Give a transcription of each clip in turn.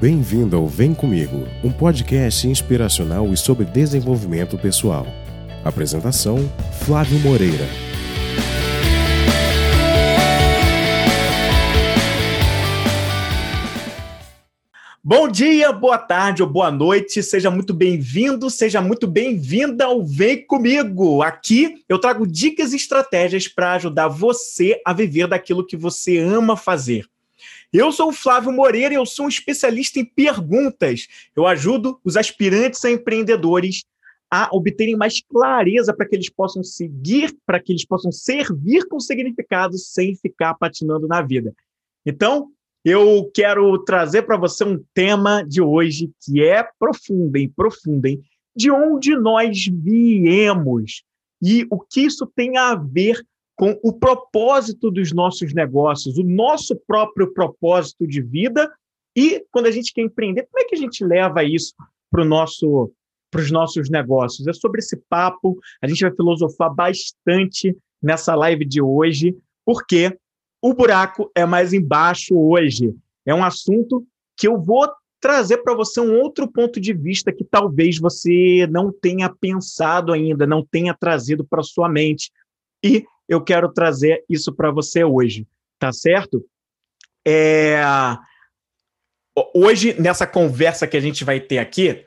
Bem-vindo ao Vem Comigo, um podcast inspiracional e sobre desenvolvimento pessoal. Apresentação: Flávio Moreira. Bom dia, boa tarde ou boa noite, seja muito bem-vindo, seja muito bem-vinda ao Vem Comigo. Aqui eu trago dicas e estratégias para ajudar você a viver daquilo que você ama fazer. Eu sou o Flávio Moreira e eu sou um especialista em perguntas. Eu ajudo os aspirantes a empreendedores a obterem mais clareza para que eles possam seguir, para que eles possam servir com significado sem ficar patinando na vida. Então, eu quero trazer para você um tema de hoje que é profundem, profundem, de onde nós viemos e o que isso tem a ver com o propósito dos nossos negócios, o nosso próprio propósito de vida e quando a gente quer empreender, como é que a gente leva isso para nosso para os nossos negócios? É sobre esse papo, a gente vai filosofar bastante nessa live de hoje, porque o buraco é mais embaixo hoje. É um assunto que eu vou trazer para você um outro ponto de vista que talvez você não tenha pensado ainda, não tenha trazido para sua mente. E eu quero trazer isso para você hoje, tá certo? É... Hoje, nessa conversa que a gente vai ter aqui,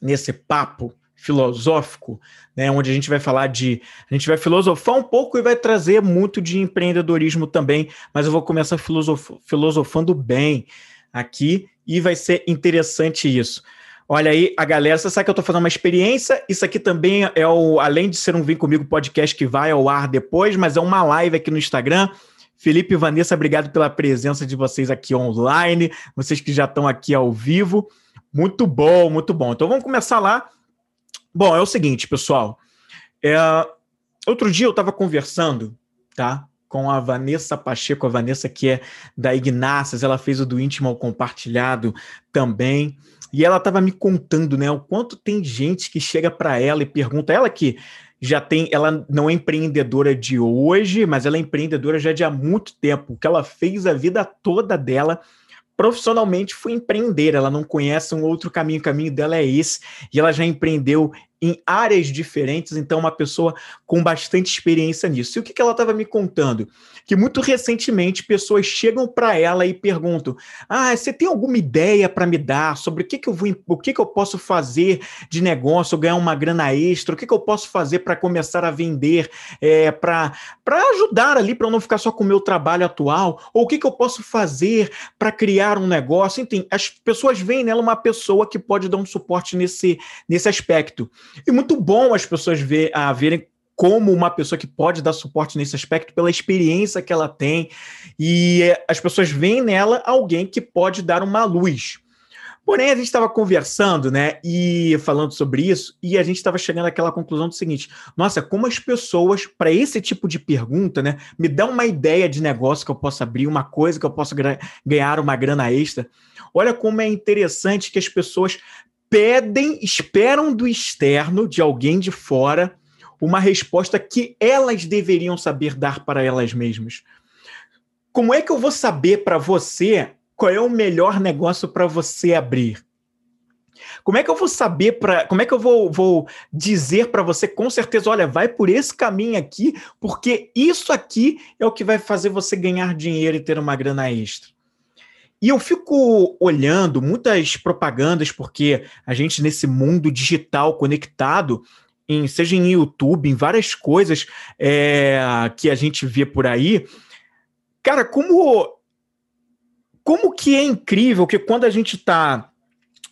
nesse papo filosófico, né, onde a gente vai falar de. A gente vai filosofar um pouco e vai trazer muito de empreendedorismo também, mas eu vou começar filosof... filosofando bem aqui e vai ser interessante isso. Olha aí, a galera, você sabe que eu estou fazendo uma experiência. Isso aqui também é o, além de ser um Vem Comigo podcast que vai ao ar depois, mas é uma live aqui no Instagram. Felipe e Vanessa, obrigado pela presença de vocês aqui online, vocês que já estão aqui ao vivo. Muito bom, muito bom. Então vamos começar lá. Bom, é o seguinte, pessoal. É, outro dia eu estava conversando, tá? Com a Vanessa Pacheco, a Vanessa que é da Ignácias, ela fez o do íntimo ao compartilhado também. E ela estava me contando, né, o quanto tem gente que chega para ela e pergunta, ela que já tem, ela não é empreendedora de hoje, mas ela é empreendedora já de há muito tempo, que ela fez a vida toda dela profissionalmente foi empreender, ela não conhece um outro caminho, o caminho dela é esse, e ela já empreendeu em áreas diferentes, então uma pessoa com bastante experiência nisso. E o que, que ela estava me contando? Que muito recentemente pessoas chegam para ela e perguntam: "Ah, você tem alguma ideia para me dar sobre o que, que eu vou, o que, que eu posso fazer de negócio, ganhar uma grana extra, o que, que eu posso fazer para começar a vender, é, para ajudar ali para não ficar só com o meu trabalho atual, ou o que, que eu posso fazer para criar um negócio?" Enfim, as pessoas veem nela uma pessoa que pode dar um suporte nesse nesse aspecto. E muito bom as pessoas ver, a verem como uma pessoa que pode dar suporte nesse aspecto pela experiência que ela tem e as pessoas veem nela alguém que pode dar uma luz. Porém, a gente estava conversando, né, e falando sobre isso, e a gente estava chegando àquela conclusão do seguinte: nossa, como as pessoas, para esse tipo de pergunta, né, me dão uma ideia de negócio que eu possa abrir, uma coisa que eu possa ganhar uma grana extra. Olha como é interessante que as pessoas pedem, esperam do externo, de alguém de fora, uma resposta que elas deveriam saber dar para elas mesmas. Como é que eu vou saber para você qual é o melhor negócio para você abrir? Como é que eu vou saber para, como é que eu vou, vou dizer para você com certeza, olha, vai por esse caminho aqui, porque isso aqui é o que vai fazer você ganhar dinheiro e ter uma grana extra. E eu fico olhando muitas propagandas, porque a gente, nesse mundo digital conectado, em, seja em YouTube, em várias coisas é, que a gente vê por aí, cara, como, como que é incrível que quando a gente está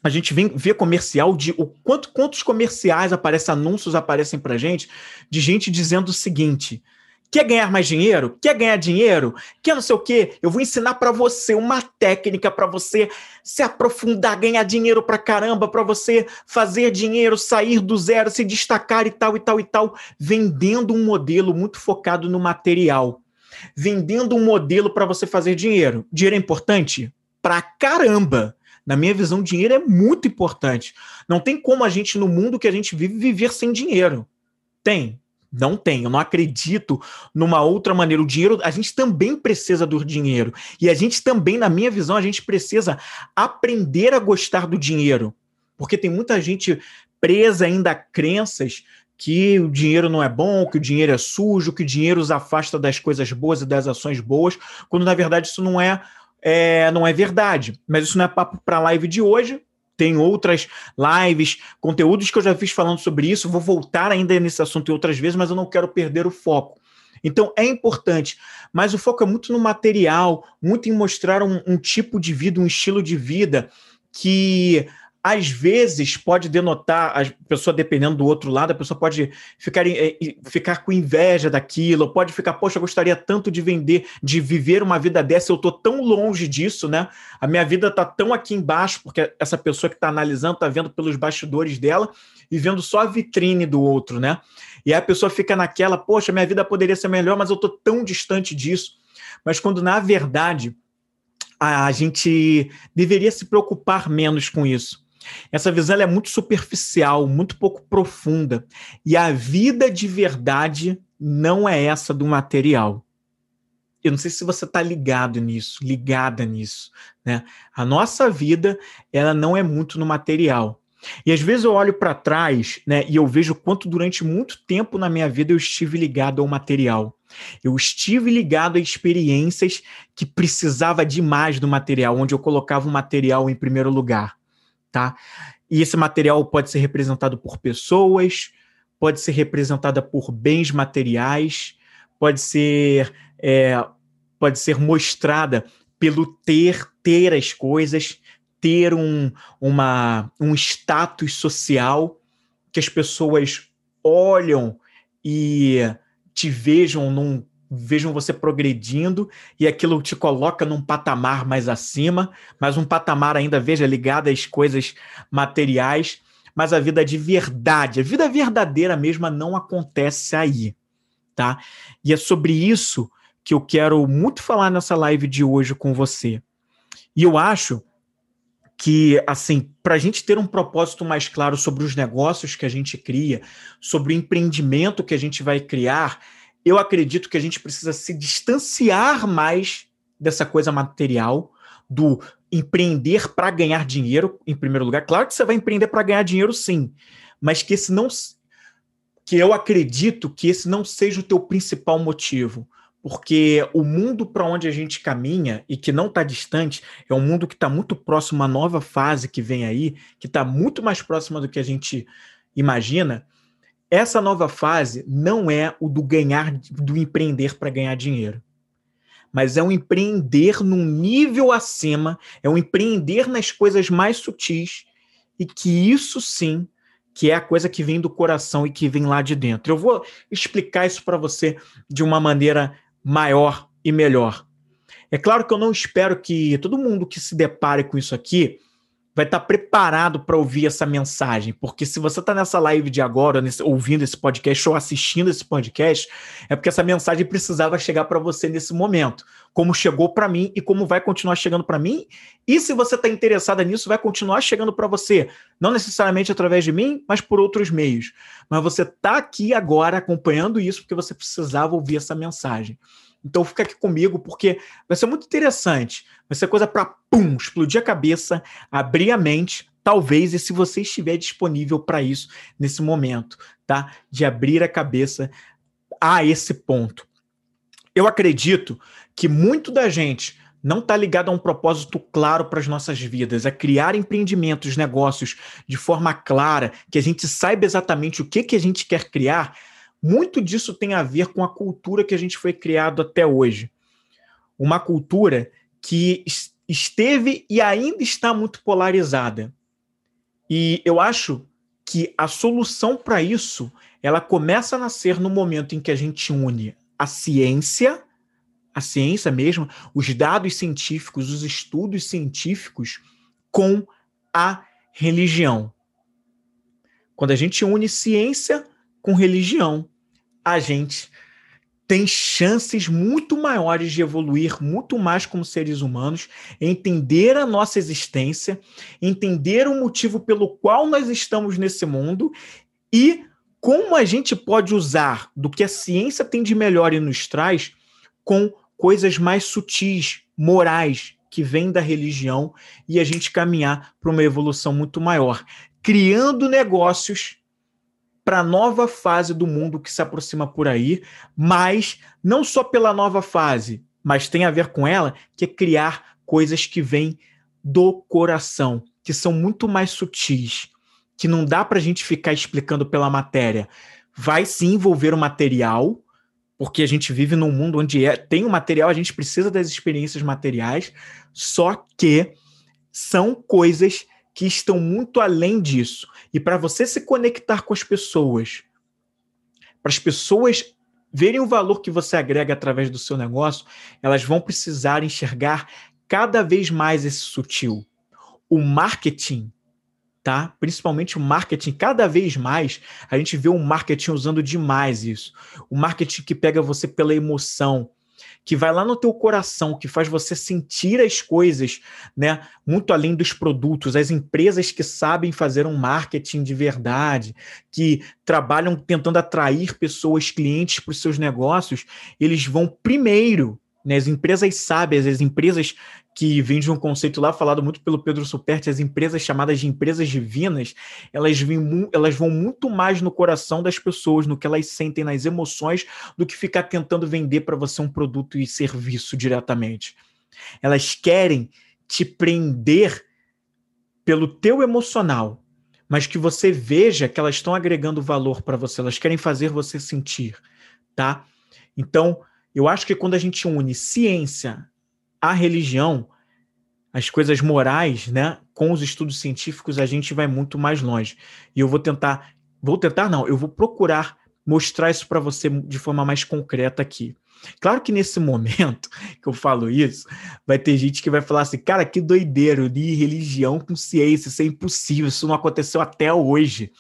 a gente vem ver comercial de o quanto quantos comerciais aparecem, anúncios aparecem para gente de gente dizendo o seguinte: Quer ganhar mais dinheiro? Quer ganhar dinheiro? Quer não sei o quê? Eu vou ensinar para você uma técnica para você se aprofundar, ganhar dinheiro para caramba, para você fazer dinheiro, sair do zero, se destacar e tal e tal e tal, vendendo um modelo muito focado no material. Vendendo um modelo para você fazer dinheiro. Dinheiro é importante? Pra caramba. Na minha visão, dinheiro é muito importante. Não tem como a gente, no mundo que a gente vive, viver sem dinheiro. Tem, Não tem, eu não acredito numa outra maneira. O dinheiro, a gente também precisa do dinheiro. E a gente também, na minha visão, a gente precisa aprender a gostar do dinheiro. Porque tem muita gente presa ainda a crenças que o dinheiro não é bom, que o dinheiro é sujo, que o dinheiro os afasta das coisas boas e das ações boas, quando na verdade isso não é, é não é verdade. Mas isso não é papo para a live de hoje. Tem outras lives, conteúdos que eu já fiz falando sobre isso. Vou voltar ainda nesse assunto outras vezes, mas eu não quero perder o foco. Então é importante, mas o foco é muito no material, muito em mostrar um, um tipo de vida, um estilo de vida que às vezes pode denotar a pessoa dependendo do outro lado, a pessoa pode ficar, eh, ficar com inveja daquilo, pode ficar, poxa, eu gostaria tanto de vender, de viver uma vida dessa, eu estou tão longe disso, né? A minha vida está tão aqui embaixo, porque essa pessoa que está analisando está vendo pelos bastidores dela e vendo só a vitrine do outro, né? E aí a pessoa fica naquela, poxa, minha vida poderia ser melhor, mas eu estou tão distante disso. Mas quando na verdade a gente deveria se preocupar menos com isso essa visão é muito superficial, muito pouco profunda. E a vida de verdade não é essa do material. Eu não sei se você está ligado nisso, ligada nisso. Né? A nossa vida, ela não é muito no material. E às vezes eu olho para trás né, e eu vejo quanto durante muito tempo na minha vida eu estive ligado ao material. Eu estive ligado a experiências que precisava demais do material, onde eu colocava o material em primeiro lugar tá? E esse material pode ser representado por pessoas, pode ser representada por bens materiais, pode ser é, pode ser mostrada pelo ter ter as coisas, ter um, uma, um status social que as pessoas olham e te vejam num vejam você progredindo e aquilo te coloca num patamar mais acima, mas um patamar ainda, veja, ligado às coisas materiais, mas a vida de verdade, a vida verdadeira mesma não acontece aí, tá? E é sobre isso que eu quero muito falar nessa live de hoje com você. E eu acho que, assim, para a gente ter um propósito mais claro sobre os negócios que a gente cria, sobre o empreendimento que a gente vai criar, eu acredito que a gente precisa se distanciar mais dessa coisa material, do empreender para ganhar dinheiro, em primeiro lugar. Claro que você vai empreender para ganhar dinheiro, sim, mas que esse não. que eu acredito que esse não seja o teu principal motivo. Porque o mundo para onde a gente caminha e que não está distante é um mundo que está muito próximo uma nova fase que vem aí, que está muito mais próxima do que a gente imagina essa nova fase não é o do ganhar, do empreender para ganhar dinheiro. Mas é um empreender num nível acima, é um empreender nas coisas mais sutis, e que isso sim, que é a coisa que vem do coração e que vem lá de dentro. Eu vou explicar isso para você de uma maneira maior e melhor. É claro que eu não espero que todo mundo que se depare com isso aqui vai estar preparado para ouvir essa mensagem, porque se você está nessa live de agora, nesse, ouvindo esse podcast ou assistindo esse podcast, é porque essa mensagem precisava chegar para você nesse momento, como chegou para mim e como vai continuar chegando para mim. E se você está interessada nisso, vai continuar chegando para você, não necessariamente através de mim, mas por outros meios. Mas você está aqui agora acompanhando isso porque você precisava ouvir essa mensagem. Então fica aqui comigo, porque vai ser muito interessante. Vai ser coisa para pum, explodir a cabeça, abrir a mente, talvez, e se você estiver disponível para isso nesse momento, tá? De abrir a cabeça a esse ponto. Eu acredito que muito da gente não está ligado a um propósito claro para as nossas vidas, é criar empreendimentos, negócios de forma clara, que a gente saiba exatamente o que, que a gente quer criar, muito disso tem a ver com a cultura que a gente foi criado até hoje. Uma cultura que esteve e ainda está muito polarizada. E eu acho que a solução para isso, ela começa a nascer no momento em que a gente une a ciência, a ciência mesmo, os dados científicos, os estudos científicos com a religião. Quando a gente une ciência com religião, a gente tem chances muito maiores de evoluir muito mais como seres humanos, entender a nossa existência, entender o motivo pelo qual nós estamos nesse mundo e como a gente pode usar do que a ciência tem de melhor e nos traz com coisas mais sutis, morais, que vêm da religião e a gente caminhar para uma evolução muito maior, criando negócios para a nova fase do mundo que se aproxima por aí, mas não só pela nova fase, mas tem a ver com ela, que é criar coisas que vêm do coração, que são muito mais sutis, que não dá para a gente ficar explicando pela matéria. Vai se envolver o material, porque a gente vive num mundo onde é, tem o material, a gente precisa das experiências materiais, só que são coisas que estão muito além disso. E para você se conectar com as pessoas, para as pessoas verem o valor que você agrega através do seu negócio, elas vão precisar enxergar cada vez mais esse sutil. O marketing tá? Principalmente o marketing, cada vez mais a gente vê o marketing usando demais isso. O marketing que pega você pela emoção, que vai lá no teu coração, que faz você sentir as coisas, né, muito além dos produtos, as empresas que sabem fazer um marketing de verdade, que trabalham tentando atrair pessoas, clientes para os seus negócios, eles vão primeiro né, as empresas sábias, as empresas que vêm de um conceito lá falado muito pelo Pedro Superti, as empresas chamadas de empresas divinas, elas, vêm, elas vão muito mais no coração das pessoas, no que elas sentem nas emoções, do que ficar tentando vender para você um produto e serviço diretamente. Elas querem te prender pelo teu emocional, mas que você veja que elas estão agregando valor para você, elas querem fazer você sentir, tá? Então, eu acho que quando a gente une ciência à religião, as coisas morais, né, com os estudos científicos, a gente vai muito mais longe. E eu vou tentar, vou tentar não, eu vou procurar mostrar isso para você de forma mais concreta aqui. Claro que nesse momento que eu falo isso, vai ter gente que vai falar assim, cara, que doideiro, de religião com ciência, isso é impossível, isso não aconteceu até hoje.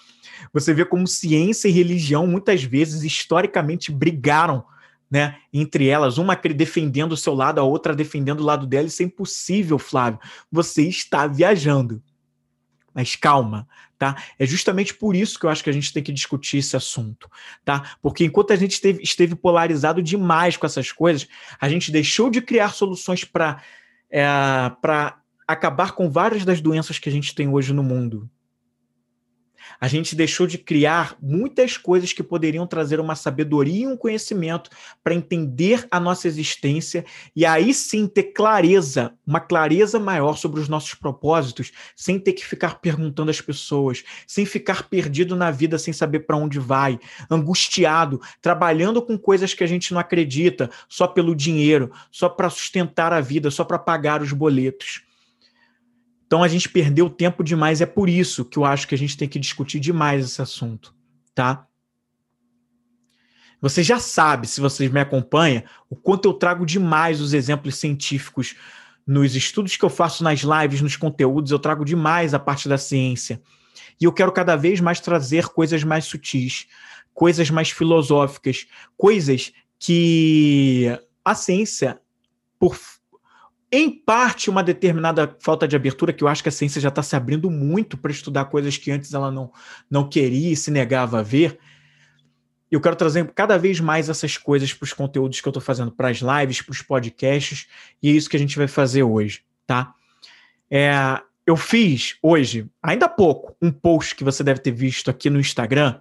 Você vê como ciência e religião muitas vezes historicamente brigaram né, entre elas, uma defendendo o seu lado, a outra defendendo o lado dela, isso é impossível, Flávio. Você está viajando. Mas calma, tá? É justamente por isso que eu acho que a gente tem que discutir esse assunto, tá? Porque enquanto a gente esteve, esteve polarizado demais com essas coisas, a gente deixou de criar soluções para é, para acabar com várias das doenças que a gente tem hoje no mundo, a gente deixou de criar muitas coisas que poderiam trazer uma sabedoria e um conhecimento para entender a nossa existência e aí sim ter clareza, uma clareza maior sobre os nossos propósitos, sem ter que ficar perguntando às pessoas, sem ficar perdido na vida sem saber para onde vai, angustiado, trabalhando com coisas que a gente não acredita, só pelo dinheiro, só para sustentar a vida, só para pagar os boletos. Então a gente perdeu tempo demais, é por isso que eu acho que a gente tem que discutir demais esse assunto, tá? Você já sabe, se vocês me acompanham, o quanto eu trago demais os exemplos científicos nos estudos que eu faço nas lives, nos conteúdos, eu trago demais a parte da ciência. E eu quero cada vez mais trazer coisas mais sutis, coisas mais filosóficas, coisas que a ciência, por em parte, uma determinada falta de abertura, que eu acho que a ciência já está se abrindo muito para estudar coisas que antes ela não, não queria e se negava a ver. Eu quero trazer cada vez mais essas coisas para os conteúdos que eu estou fazendo, para as lives, para os podcasts, e é isso que a gente vai fazer hoje, tá? É, eu fiz hoje, ainda há pouco, um post que você deve ter visto aqui no Instagram,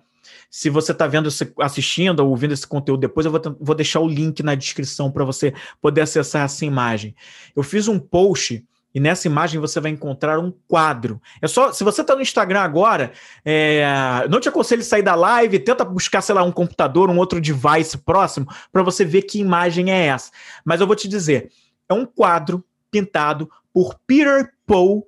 se você está vendo, assistindo ou ouvindo esse conteúdo depois, eu vou, vou deixar o link na descrição para você poder acessar essa imagem. Eu fiz um post e nessa imagem você vai encontrar um quadro. É só, se você está no Instagram agora, é, não te aconselho sair da live, tenta buscar, sei lá, um computador, um outro device próximo, para você ver que imagem é essa. Mas eu vou te dizer, é um quadro pintado por Peter Paul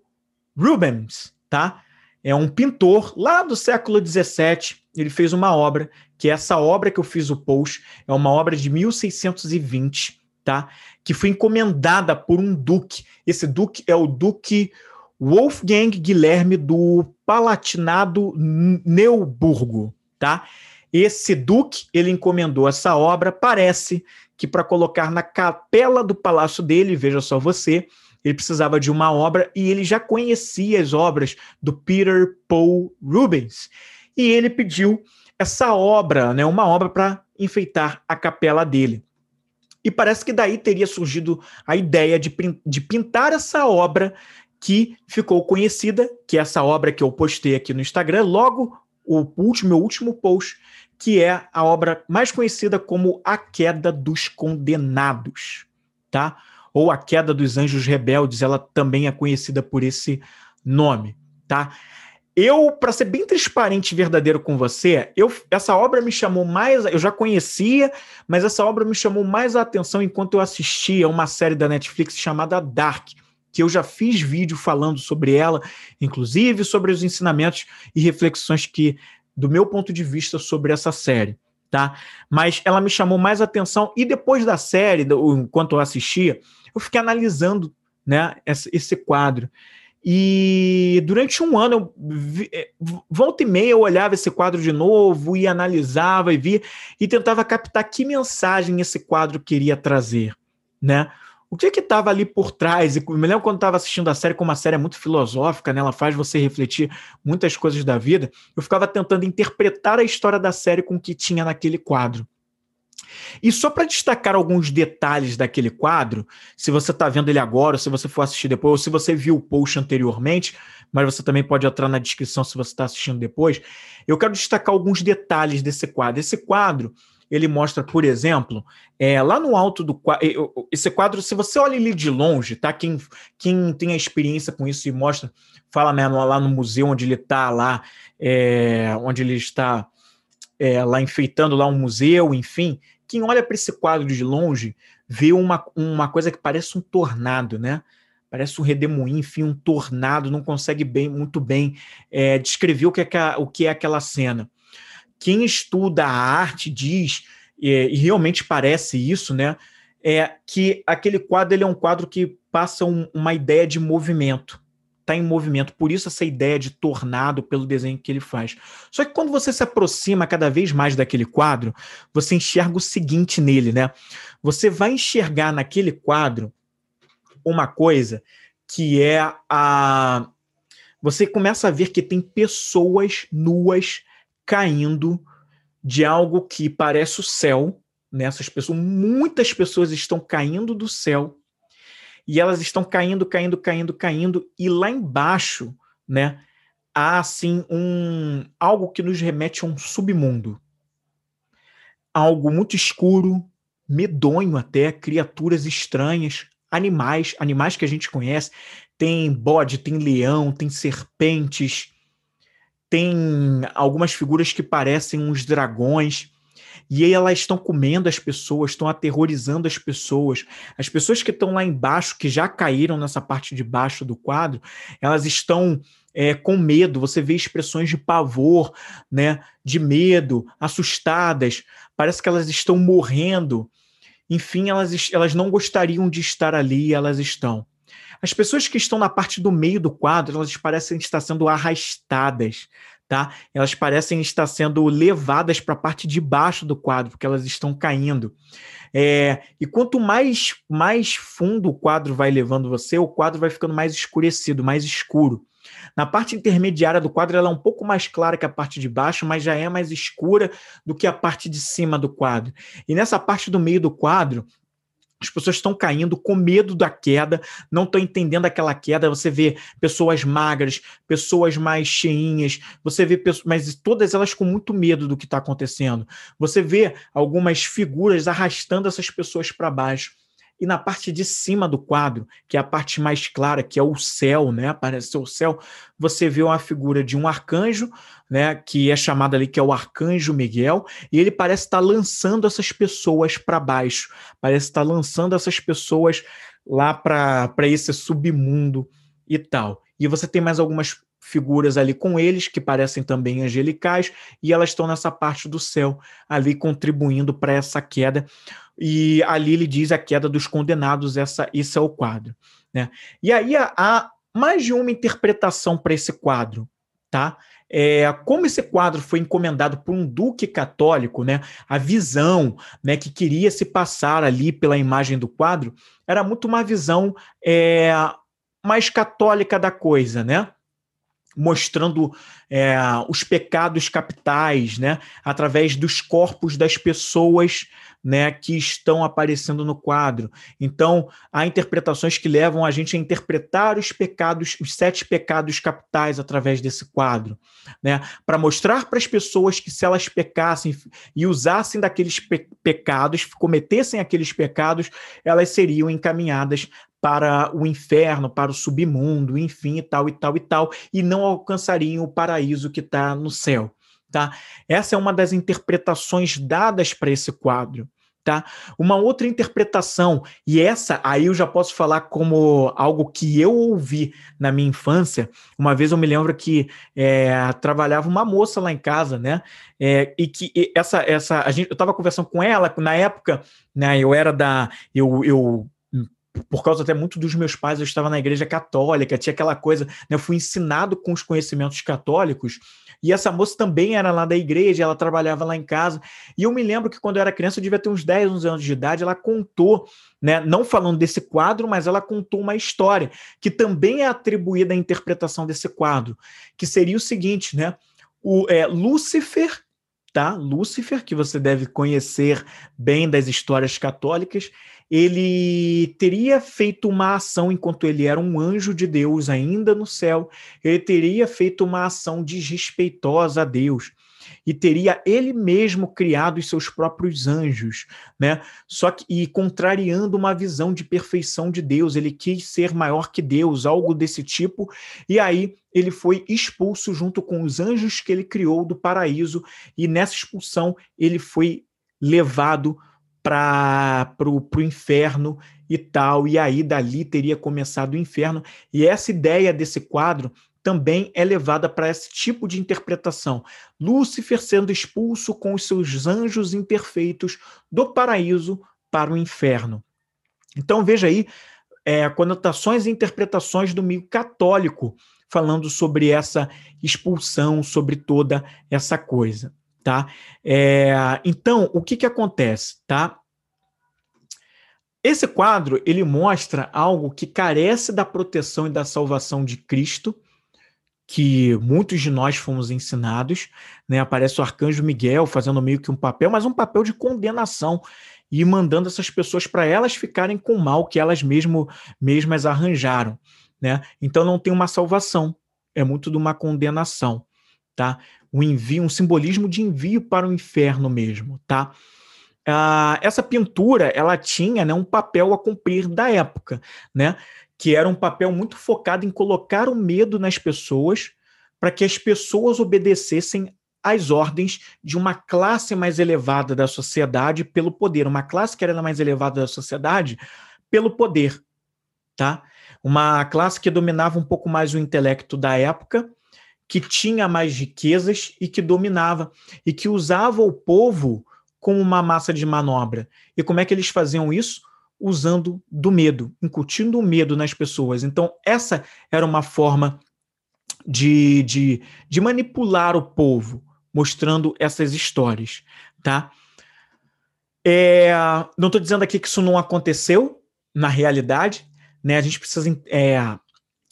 Rubens, tá? É um pintor lá do século XVII, ele fez uma obra, que é essa obra que eu fiz o post, é uma obra de 1620, tá? Que foi encomendada por um duque. Esse duque é o duque Wolfgang Guilherme do Palatinado Neuburgo, tá? Esse duque, ele encomendou essa obra, parece que para colocar na capela do palácio dele, veja só você, ele precisava de uma obra e ele já conhecia as obras do Peter Paul Rubens e ele pediu essa obra, né, uma obra para enfeitar a capela dele. E parece que daí teria surgido a ideia de, de pintar essa obra que ficou conhecida, que é essa obra que eu postei aqui no Instagram, logo o último, meu último post, que é a obra mais conhecida como A Queda dos Condenados, tá? Ou A Queda dos Anjos Rebeldes, ela também é conhecida por esse nome, tá? Eu, para ser bem transparente e verdadeiro com você, eu, essa obra me chamou mais. Eu já conhecia, mas essa obra me chamou mais a atenção enquanto eu assistia uma série da Netflix chamada Dark, que eu já fiz vídeo falando sobre ela, inclusive sobre os ensinamentos e reflexões que, do meu ponto de vista, sobre essa série. Tá? Mas ela me chamou mais atenção, e depois da série, enquanto eu assistia, eu fiquei analisando né, esse quadro. E durante um ano, vi, é, volta e meia, eu olhava esse quadro de novo e analisava e via e tentava captar que mensagem esse quadro queria trazer, né? O que que estava ali por trás? E me lembro quando estava assistindo a série, como uma série é muito filosófica, né? ela faz você refletir muitas coisas da vida. Eu ficava tentando interpretar a história da série com o que tinha naquele quadro. E só para destacar alguns detalhes daquele quadro, se você está vendo ele agora, se você for assistir depois, ou se você viu o post anteriormente, mas você também pode entrar na descrição se você está assistindo depois, eu quero destacar alguns detalhes desse quadro. Esse quadro, ele mostra, por exemplo, é, lá no alto do quadro, esse quadro, se você olha ele de longe, tá? Quem, quem tem a experiência com isso e mostra, fala mesmo lá no museu onde ele está lá, é, onde ele está é, lá enfeitando lá um museu, enfim, quem olha para esse quadro de longe vê uma, uma coisa que parece um tornado, né? Parece um redemoinho, enfim, um tornado, não consegue bem, muito bem é, descrever o que, é, o que é aquela cena. Quem estuda a arte diz, é, e realmente parece isso, né? É que aquele quadro ele é um quadro que passa um, uma ideia de movimento está em movimento. Por isso, essa ideia de tornado pelo desenho que ele faz. Só que quando você se aproxima cada vez mais daquele quadro, você enxerga o seguinte nele, né? Você vai enxergar naquele quadro uma coisa que é a. Você começa a ver que tem pessoas nuas caindo de algo que parece o céu. Né? pessoas, muitas pessoas estão caindo do céu e elas estão caindo, caindo, caindo, caindo, e lá embaixo, né, há assim um algo que nos remete a um submundo. Algo muito escuro, medonho até, criaturas estranhas, animais, animais que a gente conhece, tem bode, tem leão, tem serpentes, tem algumas figuras que parecem uns dragões. E aí elas estão comendo as pessoas, estão aterrorizando as pessoas. As pessoas que estão lá embaixo, que já caíram nessa parte de baixo do quadro, elas estão é, com medo. Você vê expressões de pavor, né, de medo, assustadas. Parece que elas estão morrendo. Enfim, elas, elas não gostariam de estar ali elas estão. As pessoas que estão na parte do meio do quadro, elas parecem estar sendo arrastadas, tá? Elas parecem estar sendo levadas para a parte de baixo do quadro, porque elas estão caindo. É, e quanto mais, mais fundo o quadro vai levando você, o quadro vai ficando mais escurecido, mais escuro. Na parte intermediária do quadro, ela é um pouco mais clara que a parte de baixo, mas já é mais escura do que a parte de cima do quadro. E nessa parte do meio do quadro, as pessoas estão caindo com medo da queda, não estão entendendo aquela queda. Você vê pessoas magras, pessoas mais cheinhas, você vê pessoas, mas todas elas com muito medo do que está acontecendo. Você vê algumas figuras arrastando essas pessoas para baixo. E na parte de cima do quadro, que é a parte mais clara, que é o céu, né? Aparece o céu, você vê uma figura de um arcanjo, né? Que é chamado ali que é o arcanjo Miguel, e ele parece estar lançando essas pessoas para baixo, parece estar lançando essas pessoas lá para esse submundo e tal. E você tem mais algumas figuras ali com eles, que parecem também angelicais, e elas estão nessa parte do céu, ali contribuindo para essa queda. E ali ele diz a queda dos condenados, essa, esse é o quadro. Né? E aí há mais de uma interpretação para esse quadro. Tá? É, como esse quadro foi encomendado por um duque católico, né, a visão né, que queria se passar ali pela imagem do quadro era muito uma visão é, mais católica da coisa, né? Mostrando é, os pecados capitais, né, através dos corpos das pessoas, né, que estão aparecendo no quadro. Então, há interpretações que levam a gente a interpretar os pecados, os sete pecados capitais através desse quadro, né, para mostrar para as pessoas que se elas pecassem e usassem daqueles pe pecados, cometessem aqueles pecados, elas seriam encaminhadas para o inferno, para o submundo, enfim, e tal e tal e tal, e não alcançariam o paraíso que está no céu. Tá? Essa é uma das interpretações dadas para esse quadro. Tá? Uma outra interpretação, e essa aí eu já posso falar como algo que eu ouvi na minha infância. Uma vez eu me lembro que é, trabalhava uma moça lá em casa, né? É, e que essa, essa, a gente, eu estava conversando com ela na época, né? Eu era da, eu, eu por causa até muito dos meus pais, eu estava na igreja católica, tinha aquela coisa, né, eu fui ensinado com os conhecimentos católicos, e essa moça também era lá da igreja, ela trabalhava lá em casa, e eu me lembro que quando eu era criança, eu devia ter uns 10, 11 anos de idade, ela contou, né, não falando desse quadro, mas ela contou uma história, que também é atribuída à interpretação desse quadro, que seria o seguinte, né, o é, Lúcifer tá? Lúcifer, que você deve conhecer bem das histórias católicas, ele teria feito uma ação enquanto ele era um anjo de Deus ainda no céu, ele teria feito uma ação desrespeitosa a Deus e teria ele mesmo criado os seus próprios anjos, né? Só que e contrariando uma visão de perfeição de Deus, ele quis ser maior que Deus, algo desse tipo, e aí ele foi expulso junto com os anjos que ele criou do paraíso, e nessa expulsão ele foi levado para o inferno e tal, e aí dali teria começado o inferno. E essa ideia desse quadro também é levada para esse tipo de interpretação. Lúcifer sendo expulso com os seus anjos imperfeitos do paraíso para o inferno. Então veja aí é, conotações e interpretações do meio católico falando sobre essa expulsão, sobre toda essa coisa tá? É, então, o que que acontece, tá? Esse quadro, ele mostra algo que carece da proteção e da salvação de Cristo, que muitos de nós fomos ensinados, né? Aparece o arcanjo Miguel fazendo meio que um papel, mas um papel de condenação e mandando essas pessoas para elas ficarem com o mal que elas mesmo, mesmas arranjaram, né? Então não tem uma salvação, é muito de uma condenação, tá? um envio, um simbolismo de envio para o inferno mesmo, tá? Ah, essa pintura ela tinha né, um papel a cumprir da época, né? Que era um papel muito focado em colocar o medo nas pessoas para que as pessoas obedecessem às ordens de uma classe mais elevada da sociedade pelo poder, uma classe que era mais elevada da sociedade pelo poder, tá? Uma classe que dominava um pouco mais o intelecto da época que tinha mais riquezas e que dominava, e que usava o povo como uma massa de manobra. E como é que eles faziam isso? Usando do medo, incutindo o medo nas pessoas. Então, essa era uma forma de, de, de manipular o povo, mostrando essas histórias, tá? É, não estou dizendo aqui que isso não aconteceu na realidade, né? A gente precisa é,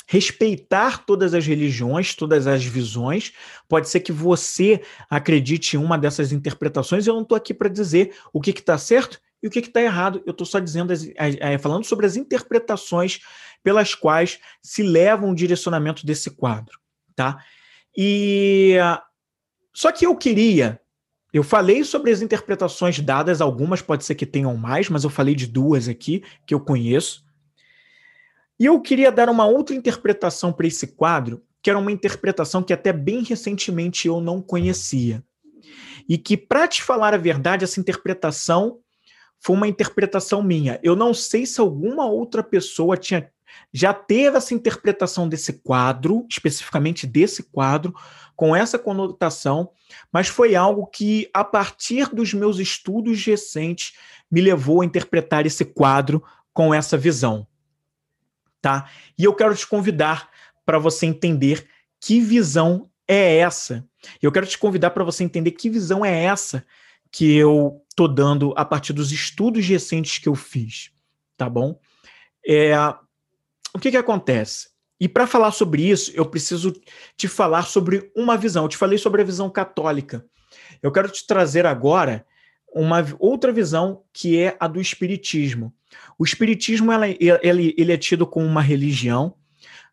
respeitar todas as religiões, todas as visões. Pode ser que você acredite em uma dessas interpretações. Eu não estou aqui para dizer o que está certo e o que está errado. Eu estou só dizendo, falando sobre as interpretações pelas quais se leva um direcionamento desse quadro, tá? E só que eu queria eu falei sobre as interpretações dadas, algumas pode ser que tenham mais, mas eu falei de duas aqui que eu conheço. E eu queria dar uma outra interpretação para esse quadro, que era uma interpretação que até bem recentemente eu não conhecia. E que, para te falar a verdade, essa interpretação foi uma interpretação minha. Eu não sei se alguma outra pessoa tinha já teve essa interpretação desse quadro, especificamente desse quadro, com essa conotação, mas foi algo que, a partir dos meus estudos recentes, me levou a interpretar esse quadro com essa visão tá? E eu quero te convidar para você entender que visão é essa. Eu quero te convidar para você entender que visão é essa que eu tô dando a partir dos estudos recentes que eu fiz, tá bom? É, o que que acontece? E para falar sobre isso, eu preciso te falar sobre uma visão. Eu te falei sobre a visão católica. Eu quero te trazer agora uma outra visão que é a do espiritismo. O espiritismo ela, ele, ele é tido como uma religião,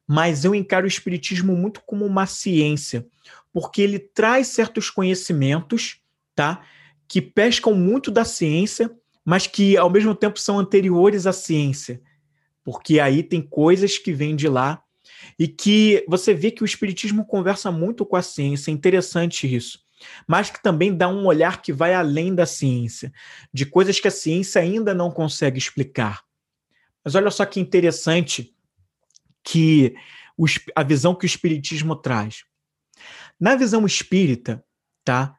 mas eu encaro o espiritismo muito como uma ciência, porque ele traz certos conhecimentos, tá? Que pescam muito da ciência, mas que ao mesmo tempo são anteriores à ciência, porque aí tem coisas que vêm de lá e que você vê que o espiritismo conversa muito com a ciência, é interessante isso mas que também dá um olhar que vai além da ciência, de coisas que a ciência ainda não consegue explicar. Mas olha só que interessante que a visão que o espiritismo traz. Na visão espírita, tá?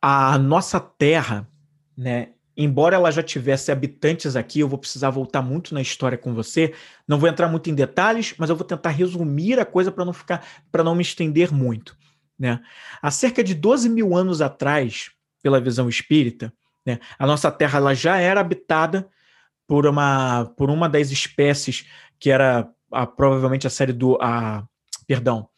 A nossa Terra, né, embora ela já tivesse habitantes aqui, eu vou precisar voltar muito na história com você. Não vou entrar muito em detalhes, mas eu vou tentar resumir a coisa para não ficar, para não me estender muito. Né? Há cerca de 12 mil anos atrás, pela visão espírita, né, a nossa Terra ela já era habitada por uma, por uma das espécies que era a, provavelmente a série do. A, perdão,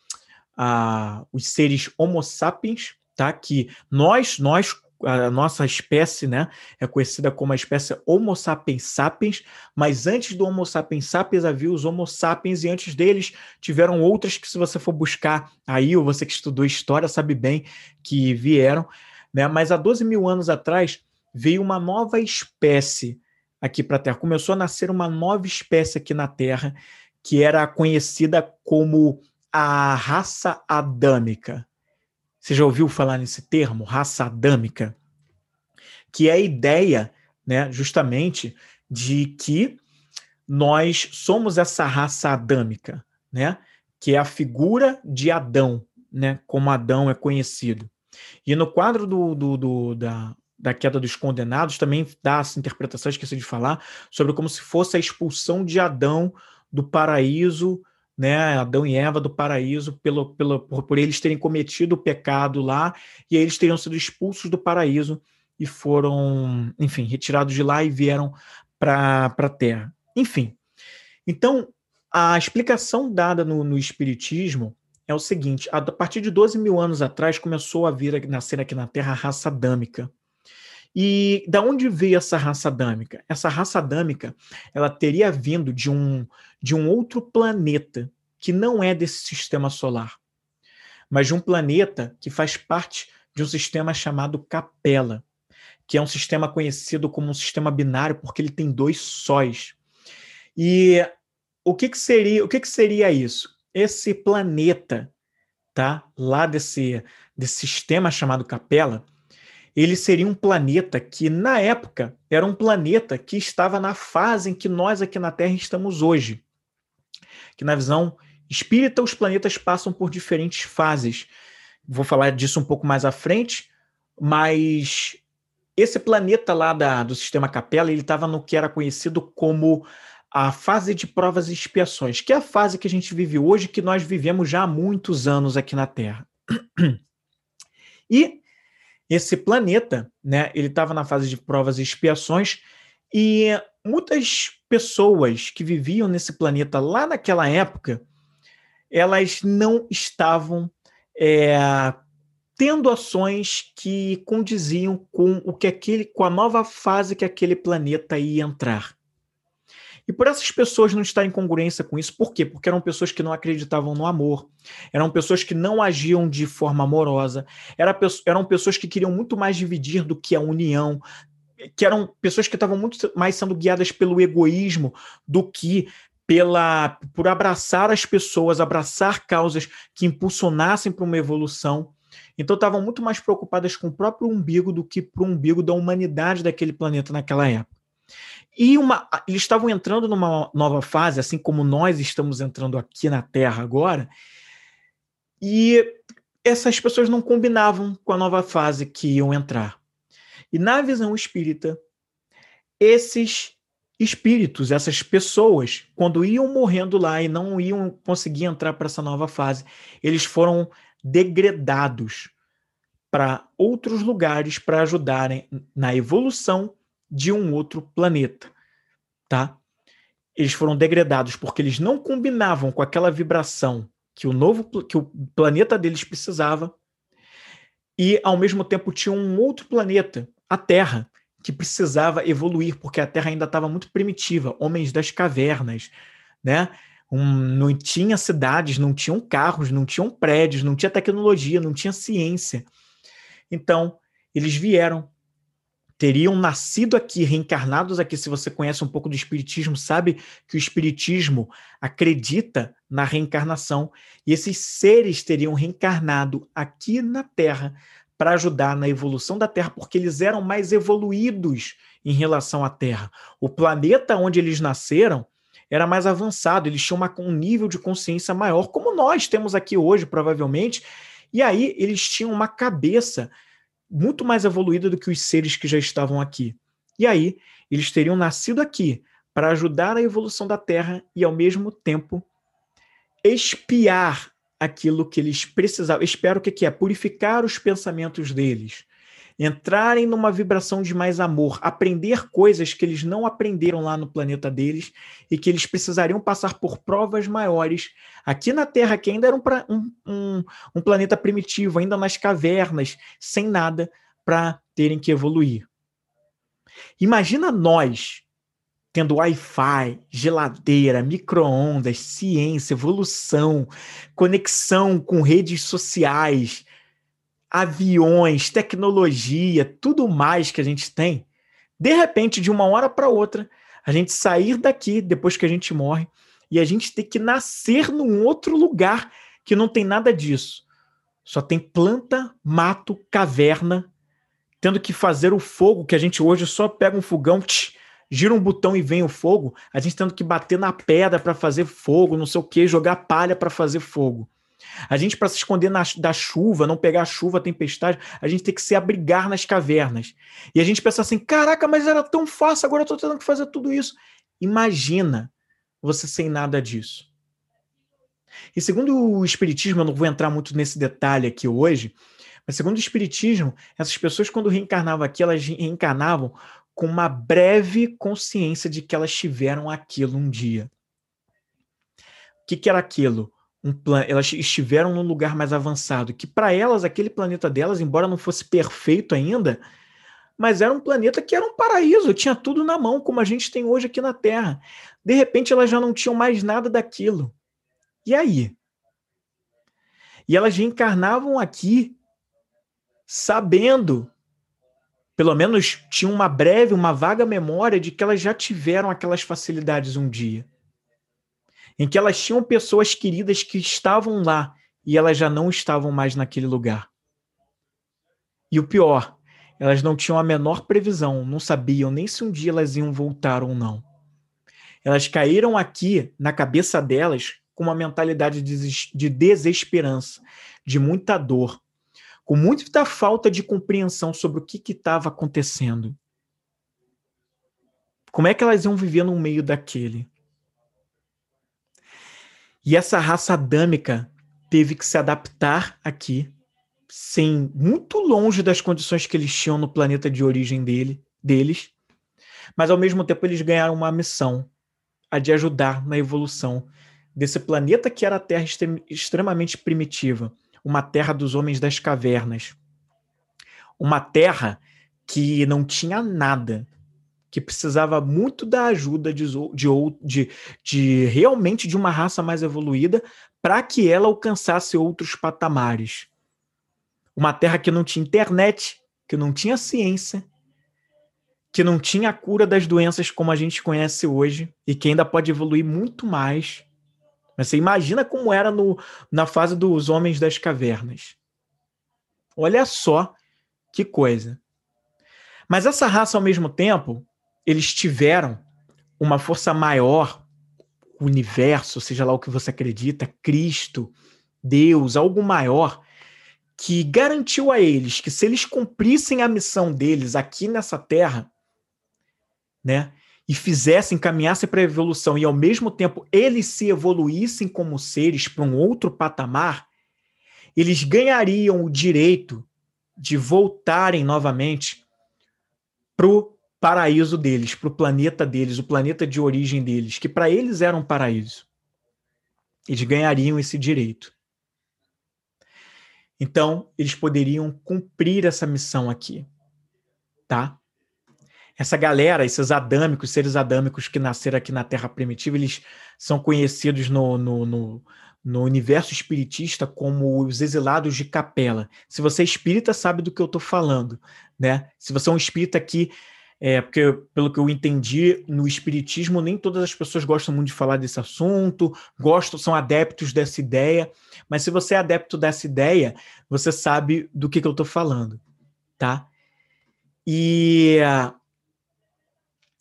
a, os seres Homo sapiens, tá? que nós, nós a nossa espécie, né, é conhecida como a espécie Homo sapiens sapiens, mas antes do Homo sapiens sapiens havia os Homo sapiens e antes deles tiveram outras que se você for buscar aí, ou você que estudou história sabe bem que vieram, né, mas há 12 mil anos atrás veio uma nova espécie aqui para a Terra, começou a nascer uma nova espécie aqui na Terra que era conhecida como a raça adâmica. Você já ouviu falar nesse termo, raça adâmica? Que é a ideia, né, justamente, de que nós somos essa raça adâmica, né? Que é a figura de Adão, né? Como Adão é conhecido. E no quadro do, do, do da, da queda dos condenados também dá essa interpretação, esqueci de falar, sobre como se fosse a expulsão de Adão do paraíso né, Adão e Eva do paraíso pelo, pelo, por, por eles terem cometido o pecado lá, e aí eles teriam sido expulsos do paraíso e foram, enfim, retirados de lá e vieram para a terra. Enfim, então a explicação dada no, no Espiritismo é o seguinte: a partir de 12 mil anos atrás começou a vir a nascer aqui na Terra a raça adâmica. E da onde veio essa raça adâmica? Essa raça adâmica, ela teria vindo de um de um outro planeta que não é desse sistema solar, mas de um planeta que faz parte de um sistema chamado Capela, que é um sistema conhecido como um sistema binário porque ele tem dois sóis. E o que, que seria o que, que seria isso? Esse planeta, tá? Lá desse desse sistema chamado Capela, ele seria um planeta que, na época, era um planeta que estava na fase em que nós aqui na Terra estamos hoje. Que, na visão espírita, os planetas passam por diferentes fases. Vou falar disso um pouco mais à frente, mas esse planeta lá da, do sistema Capela, ele estava no que era conhecido como a fase de provas e expiações, que é a fase que a gente vive hoje, que nós vivemos já há muitos anos aqui na Terra. E esse planeta, né, ele estava na fase de provas e expiações e muitas pessoas que viviam nesse planeta lá naquela época, elas não estavam é, tendo ações que condiziam com o que aquele, com a nova fase que aquele planeta ia entrar. E por essas pessoas não estarem em congruência com isso, por quê? Porque eram pessoas que não acreditavam no amor, eram pessoas que não agiam de forma amorosa, eram pessoas que queriam muito mais dividir do que a união, que eram pessoas que estavam muito mais sendo guiadas pelo egoísmo do que pela por abraçar as pessoas, abraçar causas que impulsionassem para uma evolução. Então estavam muito mais preocupadas com o próprio umbigo do que para o umbigo da humanidade daquele planeta naquela época. E uma, eles estavam entrando numa nova fase, assim como nós estamos entrando aqui na Terra agora, e essas pessoas não combinavam com a nova fase que iam entrar. E na visão espírita, esses espíritos, essas pessoas, quando iam morrendo lá e não iam conseguir entrar para essa nova fase, eles foram degradados para outros lugares para ajudarem na evolução de um outro planeta, tá? eles foram degradados porque eles não combinavam com aquela vibração que o novo que o planeta deles precisava e ao mesmo tempo tinha um outro planeta, a Terra, que precisava evoluir porque a Terra ainda estava muito primitiva, homens das cavernas, né? Um, não tinha cidades, não tinham carros, não tinham prédios, não tinha tecnologia, não tinha ciência. Então, eles vieram teriam nascido aqui, reencarnados aqui. Se você conhece um pouco do Espiritismo, sabe que o Espiritismo acredita na reencarnação. E esses seres teriam reencarnado aqui na Terra para ajudar na evolução da Terra, porque eles eram mais evoluídos em relação à Terra. O planeta onde eles nasceram era mais avançado, eles tinham uma, um nível de consciência maior, como nós temos aqui hoje, provavelmente. E aí eles tinham uma cabeça muito mais evoluída do que os seres que já estavam aqui. E aí, eles teriam nascido aqui para ajudar a evolução da Terra e, ao mesmo tempo, espiar aquilo que eles precisavam. Espero o que é purificar os pensamentos deles, entrarem numa vibração de mais amor, aprender coisas que eles não aprenderam lá no planeta deles e que eles precisariam passar por provas maiores aqui na Terra, que ainda era um, um, um, planeta primitivo, ainda nas cavernas, sem nada, para terem que evoluir. Imagina nós tendo Wi-Fi, geladeira, micro-ondas, ciência, evolução, conexão com redes sociais, aviões, tecnologia, tudo mais que a gente tem, de repente, de uma hora para outra, a gente sair daqui depois que a gente morre e a gente ter que nascer num outro lugar que não tem nada disso. Só tem planta, mato, caverna, tendo que fazer o fogo, que a gente hoje só pega um fogão, tch, gira um botão e vem o fogo, a gente tendo que bater na pedra para fazer fogo, não sei o que, jogar palha para fazer fogo. A gente, para se esconder na, da chuva, não pegar chuva, tempestade, a gente tem que se abrigar nas cavernas. E a gente pensa assim: caraca, mas era tão fácil, agora eu estou tendo que fazer tudo isso. Imagina você sem nada disso. E segundo o Espiritismo, eu não vou entrar muito nesse detalhe aqui hoje, mas segundo o Espiritismo, essas pessoas, quando reencarnavam aqui, elas reencarnavam com uma breve consciência de que elas tiveram aquilo um dia. O que, que era aquilo? Um plan... elas estiveram num lugar mais avançado, que para elas, aquele planeta delas, embora não fosse perfeito ainda, mas era um planeta que era um paraíso, tinha tudo na mão, como a gente tem hoje aqui na Terra. De repente, elas já não tinham mais nada daquilo. E aí? E elas reencarnavam aqui sabendo, pelo menos tinham uma breve, uma vaga memória de que elas já tiveram aquelas facilidades um dia em que elas tinham pessoas queridas que estavam lá e elas já não estavam mais naquele lugar. E o pior, elas não tinham a menor previsão, não sabiam nem se um dia elas iam voltar ou não. Elas caíram aqui na cabeça delas com uma mentalidade de desesperança, de muita dor, com muita falta de compreensão sobre o que estava acontecendo. Como é que elas iam viver no meio daquele? E essa raça adâmica teve que se adaptar aqui, sem muito longe das condições que eles tinham no planeta de origem dele, deles, mas ao mesmo tempo eles ganharam uma missão, a de ajudar na evolução desse planeta que era a Terra extremamente primitiva, uma terra dos homens das cavernas. Uma terra que não tinha nada, que precisava muito da ajuda de, de, de, realmente de uma raça mais evoluída para que ela alcançasse outros patamares. Uma terra que não tinha internet, que não tinha ciência, que não tinha a cura das doenças como a gente conhece hoje e que ainda pode evoluir muito mais. Mas você imagina como era no, na fase dos homens das cavernas. Olha só que coisa. Mas essa raça, ao mesmo tempo, eles tiveram uma força maior, o universo, seja lá o que você acredita, Cristo, Deus, algo maior, que garantiu a eles que se eles cumprissem a missão deles aqui nessa terra, né, e fizessem, caminhassem para a evolução e ao mesmo tempo eles se evoluíssem como seres para um outro patamar, eles ganhariam o direito de voltarem novamente para o paraíso deles, para o planeta deles, o planeta de origem deles, que para eles era um paraíso. Eles ganhariam esse direito. Então, eles poderiam cumprir essa missão aqui, tá? Essa galera, esses adâmicos, seres adâmicos que nasceram aqui na Terra primitiva, eles são conhecidos no, no, no, no universo espiritista como os exilados de capela. Se você é espírita, sabe do que eu estou falando, né? Se você é um espírita que é, porque, pelo que eu entendi, no Espiritismo, nem todas as pessoas gostam muito de falar desse assunto, gostam, são adeptos dessa ideia, mas se você é adepto dessa ideia, você sabe do que, que eu estou falando, tá? E uh,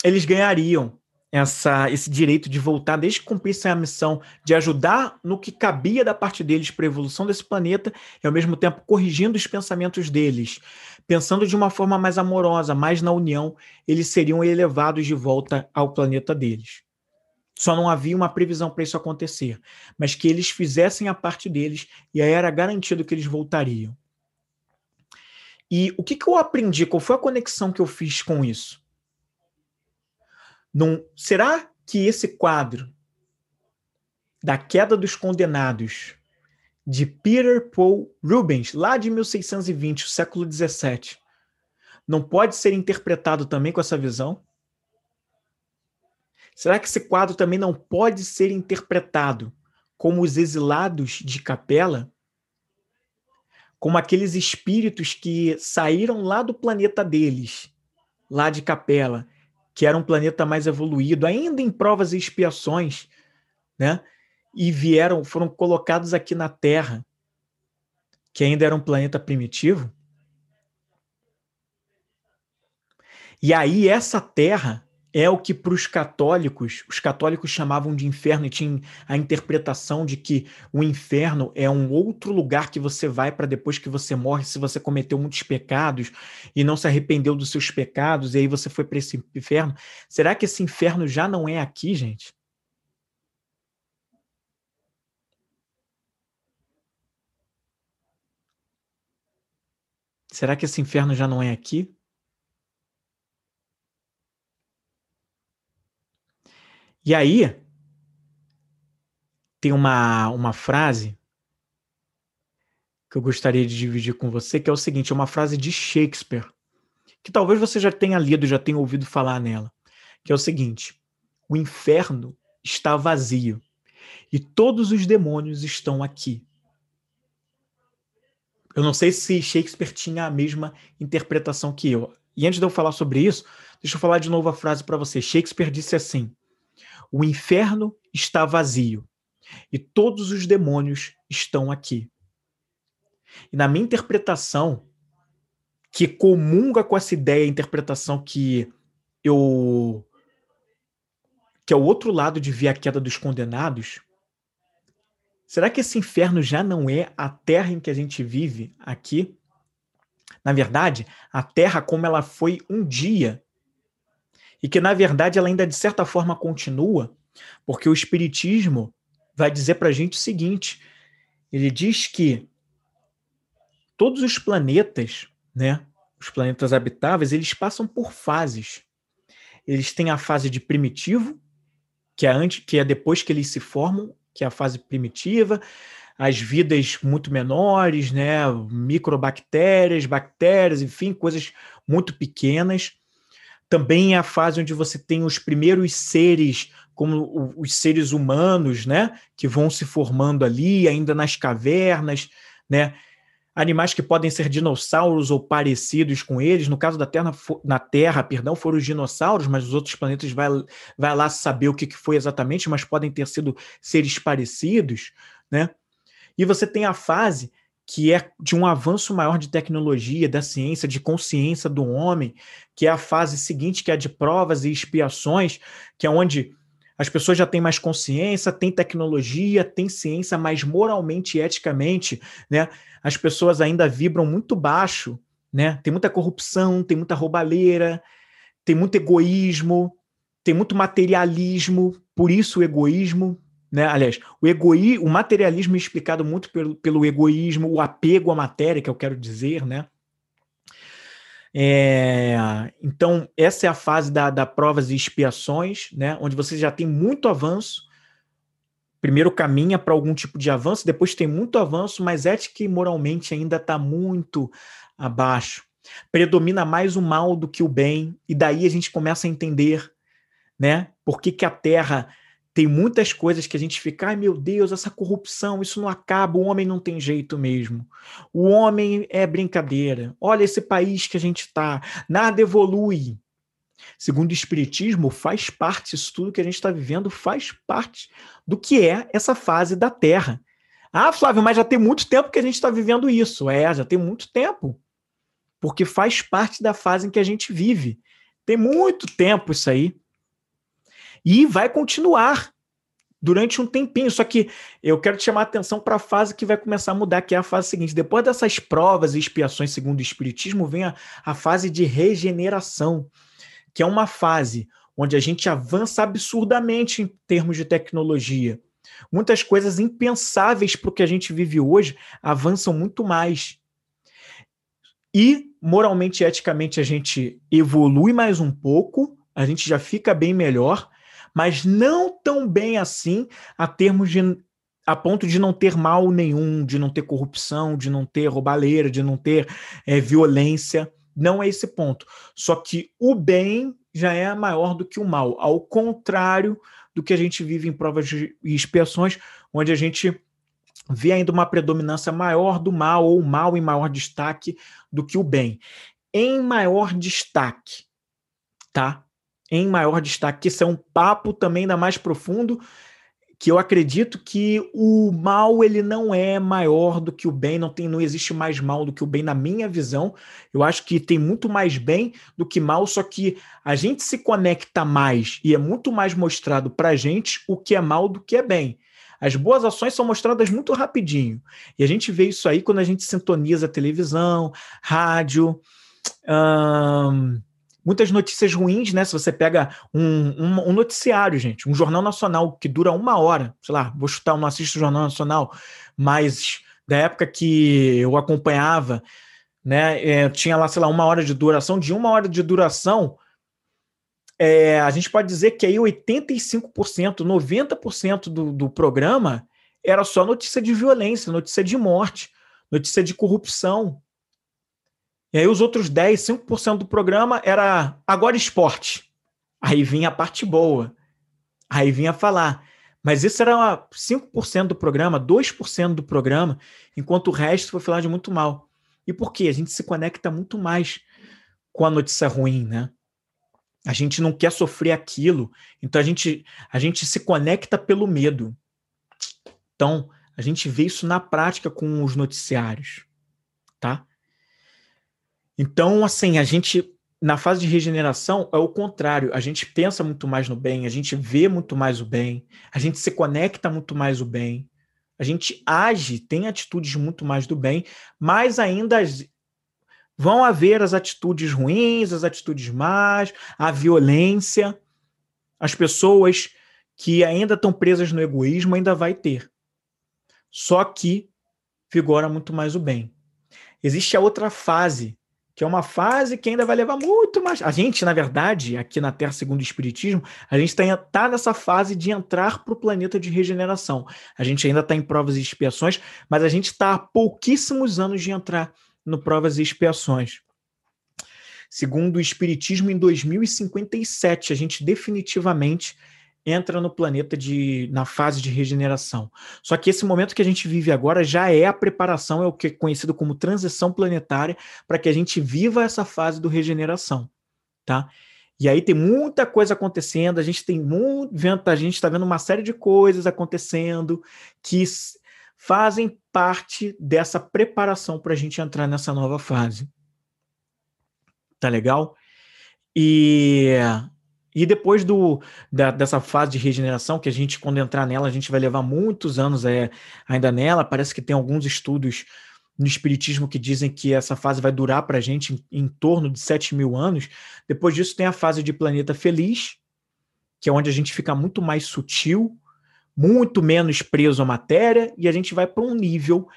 eles ganhariam essa, esse direito de voltar, desde que cumprissem a missão de ajudar no que cabia da parte deles para a evolução desse planeta e, ao mesmo tempo, corrigindo os pensamentos deles, pensando de uma forma mais amorosa, mais na união, eles seriam elevados de volta ao planeta deles. Só não havia uma previsão para isso acontecer, mas que eles fizessem a parte deles e aí era garantido que eles voltariam. E o que, que eu aprendi? Qual foi a conexão que eu fiz com isso? Será que esse quadro da queda dos condenados de Peter Paul Rubens, lá de 1620, século 17, não pode ser interpretado também com essa visão? Será que esse quadro também não pode ser interpretado como os exilados de capela? Como aqueles espíritos que saíram lá do planeta deles, lá de capela, que era um planeta mais evoluído, ainda em provas e expiações, né? E vieram, foram colocados aqui na Terra, que ainda era um planeta primitivo. E aí essa Terra é o que para os católicos, os católicos chamavam de inferno e tinham a interpretação de que o inferno é um outro lugar que você vai para depois que você morre, se você cometeu muitos pecados e não se arrependeu dos seus pecados, e aí você foi para esse inferno. Será que esse inferno já não é aqui, gente? Será que esse inferno já não é aqui? E aí, tem uma, uma frase que eu gostaria de dividir com você, que é o seguinte: é uma frase de Shakespeare, que talvez você já tenha lido, já tenha ouvido falar nela, que é o seguinte: o inferno está vazio e todos os demônios estão aqui. Eu não sei se Shakespeare tinha a mesma interpretação que eu. E antes de eu falar sobre isso, deixa eu falar de novo a frase para você. Shakespeare disse assim: o inferno está vazio e todos os demônios estão aqui. E na minha interpretação, que comunga com essa ideia, a interpretação que eu que é o outro lado de ver a queda dos condenados, será que esse inferno já não é a terra em que a gente vive aqui? Na verdade, a terra como ela foi um dia e que, na verdade, ela ainda de certa forma continua, porque o Espiritismo vai dizer para a gente o seguinte: ele diz que todos os planetas, né, os planetas habitáveis, eles passam por fases. Eles têm a fase de primitivo, que é antes, que é depois que eles se formam, que é a fase primitiva, as vidas muito menores, né, microbactérias, bactérias, enfim, coisas muito pequenas também é a fase onde você tem os primeiros seres, como os seres humanos, né, que vão se formando ali, ainda nas cavernas, né, animais que podem ser dinossauros ou parecidos com eles. No caso da Terra, na Terra, perdão, foram os dinossauros, mas os outros planetas vai, vai lá saber o que foi exatamente, mas podem ter sido seres parecidos, né? E você tem a fase que é de um avanço maior de tecnologia, da ciência, de consciência do homem, que é a fase seguinte, que é a de provas e expiações, que é onde as pessoas já têm mais consciência, têm tecnologia, têm ciência, mas moralmente e eticamente, né, as pessoas ainda vibram muito baixo, né? Tem muita corrupção, tem muita roubalheira, tem muito egoísmo, tem muito materialismo, por isso o egoísmo, né? Aliás, o egoísmo, o materialismo é explicado muito pelo, pelo egoísmo, o apego à matéria, que eu quero dizer, né? É, então, essa é a fase da, da provas e expiações, né? Onde você já tem muito avanço. Primeiro caminha para algum tipo de avanço, depois tem muito avanço, mas ética e moralmente ainda está muito abaixo. Predomina mais o mal do que o bem, e daí a gente começa a entender, né? Por que, que a Terra tem muitas coisas que a gente fica, ai meu Deus, essa corrupção, isso não acaba, o homem não tem jeito mesmo. O homem é brincadeira. Olha esse país que a gente está, nada evolui. Segundo o Espiritismo, faz parte, isso tudo que a gente está vivendo faz parte do que é essa fase da Terra. Ah, Flávio, mas já tem muito tempo que a gente está vivendo isso. É, já tem muito tempo. Porque faz parte da fase em que a gente vive. Tem muito tempo isso aí. E vai continuar durante um tempinho. Só que eu quero te chamar a atenção para a fase que vai começar a mudar, que é a fase seguinte. Depois dessas provas e expiações, segundo o Espiritismo, vem a, a fase de regeneração, que é uma fase onde a gente avança absurdamente em termos de tecnologia. Muitas coisas impensáveis para o que a gente vive hoje avançam muito mais. E moralmente e eticamente a gente evolui mais um pouco, a gente já fica bem melhor, mas não tão bem assim a termos de a ponto de não ter mal nenhum, de não ter corrupção, de não ter roubalheira, de não ter é, violência. Não é esse ponto. Só que o bem já é maior do que o mal, ao contrário do que a gente vive em provas e expiações, onde a gente vê ainda uma predominância maior do mal, ou mal em maior destaque do que o bem. Em maior destaque, tá? Em maior destaque, que isso é um papo também ainda mais profundo, que eu acredito que o mal ele não é maior do que o bem, não tem, não existe mais mal do que o bem na minha visão. Eu acho que tem muito mais bem do que mal, só que a gente se conecta mais e é muito mais mostrado para gente o que é mal do que é bem. As boas ações são mostradas muito rapidinho. E a gente vê isso aí quando a gente sintoniza televisão, rádio, hum, muitas notícias ruins, né? Se você pega um, um, um, noticiário, gente, um jornal nacional que dura uma hora, sei lá, vou chutar, eu não assisto o Jornal Nacional, mas da época que eu acompanhava, né? É, tinha lá, sei lá, uma hora de duração, de uma hora de duração. É, a gente pode dizer que aí 85%, 90% do, do programa era só notícia de violência, notícia de morte, notícia de corrupção, e aí os outros 10, 5% do programa era agora esporte. Aí vinha a parte boa. Aí vinha falar. Mas isso era 5% do programa, 2% do programa, enquanto o resto foi falar de muito mal. E por quê? A gente se conecta muito mais com a notícia ruim, né? A gente não quer sofrer aquilo, então a gente, a gente se conecta pelo medo. Então, a gente vê isso na prática com os noticiários, tá? Então, assim, a gente, na fase de regeneração, é o contrário. A gente pensa muito mais no bem, a gente vê muito mais o bem, a gente se conecta muito mais o bem, a gente age, tem atitudes muito mais do bem, mas ainda vão haver as atitudes ruins, as atitudes más, a violência, as pessoas que ainda estão presas no egoísmo ainda vai ter. Só que vigora muito mais o bem. Existe a outra fase que é uma fase que ainda vai levar muito mais. A gente, na verdade, aqui na Terra, segundo o Espiritismo, a gente está tá nessa fase de entrar para o planeta de regeneração. A gente ainda está em provas e expiações, mas a gente está há pouquíssimos anos de entrar no provas e expiações. Segundo o Espiritismo, em 2057, a gente definitivamente entra no planeta de na fase de regeneração. Só que esse momento que a gente vive agora já é a preparação, é o que é conhecido como transição planetária, para que a gente viva essa fase do regeneração, tá? E aí tem muita coisa acontecendo, a gente tem muito, a gente está vendo uma série de coisas acontecendo que fazem parte dessa preparação para a gente entrar nessa nova fase. Tá legal? E e depois do, da, dessa fase de regeneração, que a gente, quando entrar nela, a gente vai levar muitos anos é, ainda nela. Parece que tem alguns estudos no Espiritismo que dizem que essa fase vai durar para a gente em, em, torno de 7 mil anos. Depois disso, tem a fase de planeta feliz, que é onde a gente fica muito mais sutil, muito menos preso à matéria, e a gente vai para um nível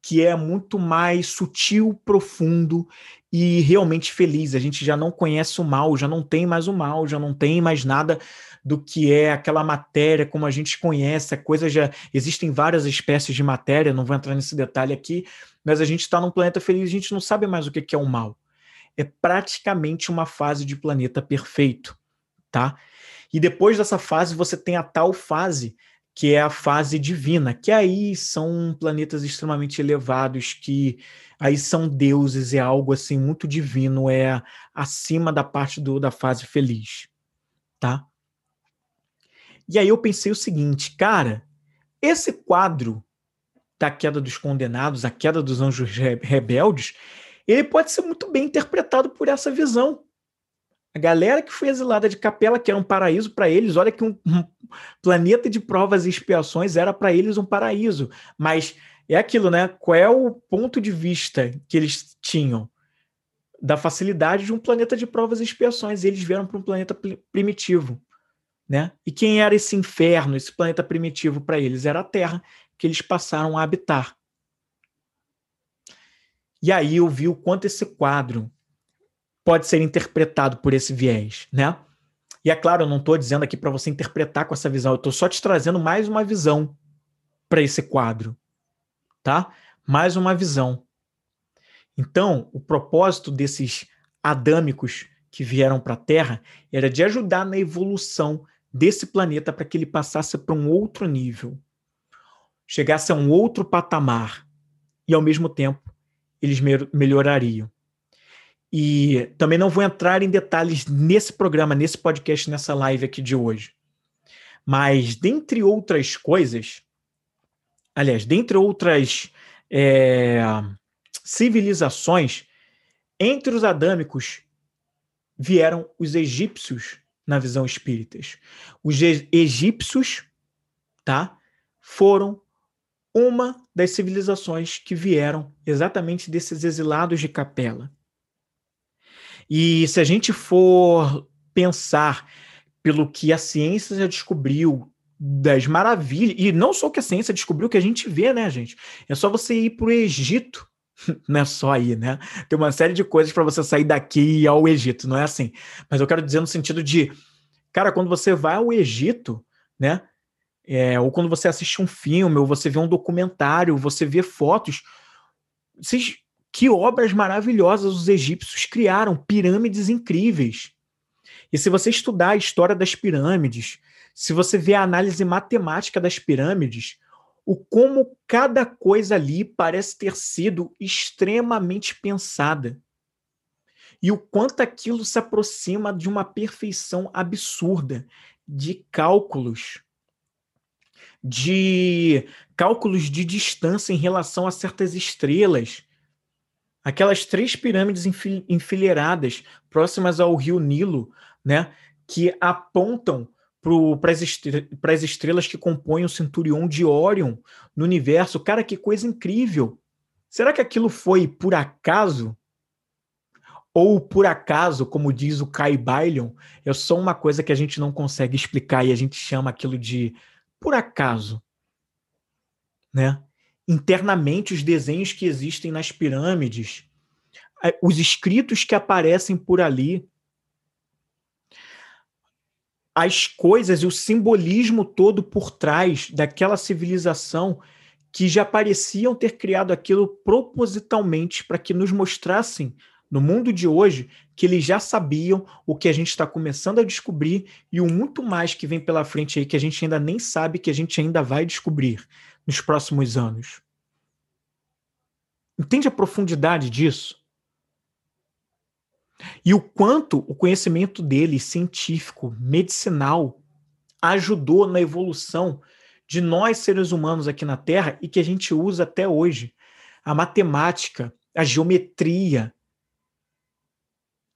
que é muito mais sutil, profundo e realmente feliz. A gente já não conhece o mal, já não tem mais o mal, já não tem mais nada do que é aquela matéria como a gente conhece, a coisa já existem várias espécies de matéria, não vou entrar nesse detalhe aqui, mas a gente está num planeta feliz, a gente não sabe mais o que é o mal. É praticamente uma fase de planeta perfeito, tá? E depois dessa fase você tem a tal fase que é a fase divina, que aí são planetas extremamente elevados, que aí são deuses, é algo assim muito divino, é acima da parte do, da fase feliz, tá? E aí eu pensei o seguinte, cara, esse quadro da queda dos condenados, a queda dos anjos rebeldes, ele pode ser muito bem interpretado por essa visão. A galera que foi exilada de Capela, que era um paraíso para eles, olha que um, um, planeta de provas e expiações era para eles um paraíso. Mas é aquilo, né? Qual é o ponto de vista que eles tinham? Da facilidade de um planeta de provas e expiações. E eles vieram para um planeta primitivo. Né? E quem era esse inferno, esse planeta primitivo para eles? Era a Terra, que eles passaram a habitar. E aí eu vi o quanto esse quadro pode ser interpretado por esse viés, né? E é claro, eu não estou dizendo aqui para você interpretar com essa visão, eu estou só te trazendo mais uma visão para esse quadro, tá? Mais uma visão. Então, o propósito desses adâmicos que vieram para a Terra era de ajudar na evolução desse planeta para que ele passasse para um outro nível, chegasse a um outro patamar e, ao mesmo tempo, eles melhorariam. E também não vou entrar em detalhes nesse programa, nesse podcast, nessa live aqui de hoje. Mas, dentre outras coisas, aliás, dentre outras é, civilizações, entre os adâmicos vieram os egípcios na visão espíritas. Os egípcios, tá, foram uma das civilizações que vieram exatamente desses exilados de Capela. E se a gente for pensar pelo que a ciência já descobriu das maravilhas, e não só que a ciência descobriu, que a gente vê, né, gente? É só você ir para o Egito, não é só aí, né? Tem uma série de coisas para você sair daqui e ir ao Egito, não é assim. Mas eu quero dizer no sentido de, cara, quando você vai ao Egito, né? É, ou quando você assiste um filme, ou você vê um documentário, você vê fotos, vocês que obras maravilhosas os egípcios criaram, pirâmides incríveis. E se você estudar a história das pirâmides, se você ver a análise matemática das pirâmides, o como cada coisa ali parece ter sido extremamente pensada. E o quanto aquilo se aproxima de uma perfeição absurda de cálculos, de cálculos de distância em relação a certas estrelas, aquelas três pirâmides enfileiradas próximas ao rio Nilo, né, que apontam para as estrelas que compõem o cinturão de Órion no universo. Cara, que coisa incrível! Será que aquilo foi por acaso? Ou por acaso, como diz o Kai Bailion, é só uma coisa que a gente não consegue explicar e a gente chama aquilo de por acaso, né? Internamente os desenhos que existem nas pirâmides, os escritos que aparecem por ali, as coisas e o simbolismo todo por trás daquela civilização que já pareciam ter criado aquilo propositalmente para que nos mostrassem no mundo de hoje que eles já sabiam o que a gente está começando a descobrir e o muito mais que vem pela frente aí que a gente ainda nem sabe que a gente ainda vai descobrir nos próximos anos. Entende a profundidade disso? E o quanto o conhecimento dele, científico, medicinal, ajudou na evolução de nós seres humanos aqui na Terra e que a gente usa até hoje. A matemática, a geometria,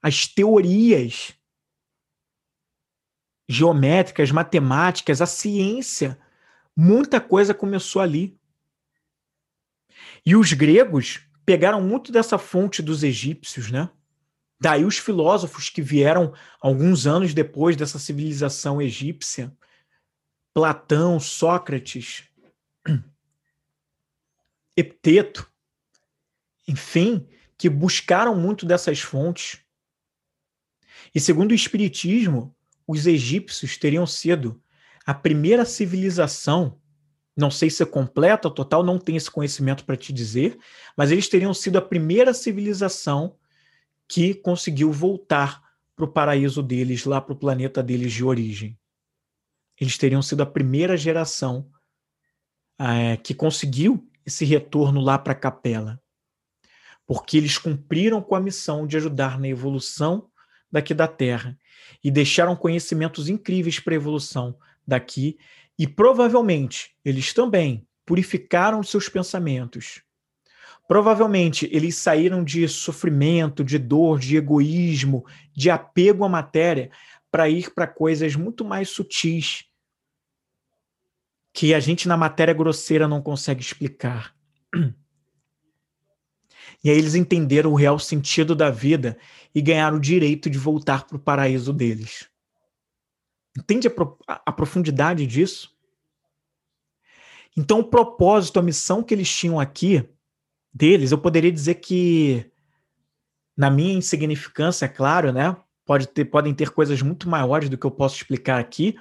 as teorias geométricas, matemáticas, a ciência Muita coisa começou ali. E os gregos pegaram muito dessa fonte dos egípcios, né? Daí os filósofos que vieram alguns anos depois dessa civilização egípcia, Platão, Sócrates, Epteto, enfim, que buscaram muito dessas fontes. E segundo o Espiritismo, os egípcios teriam sido a primeira civilização, não sei se é completa total, não tenho esse conhecimento para te dizer, mas eles teriam sido a primeira civilização que conseguiu voltar para o paraíso deles, lá para o planeta deles de origem. Eles teriam sido a primeira geração é, que conseguiu esse retorno lá para a capela, porque eles cumpriram com a missão de ajudar na evolução daqui da Terra e deixaram conhecimentos incríveis para a evolução daqui e provavelmente eles também purificaram seus pensamentos. Provavelmente eles saíram de sofrimento, de dor, de egoísmo, de apego à matéria para ir para coisas muito mais sutis que a gente na matéria grosseira não consegue explicar. E aí eles entenderam o real sentido da vida e ganharam o direito de voltar para o paraíso deles. Entende a, a, profundidade disso? Então, o propósito, a missão que eles tinham aqui, deles, eu poderia dizer que, na minha insignificância, é claro, né? Pode ter, podem ter coisas muito maiores do que eu posso explicar aqui,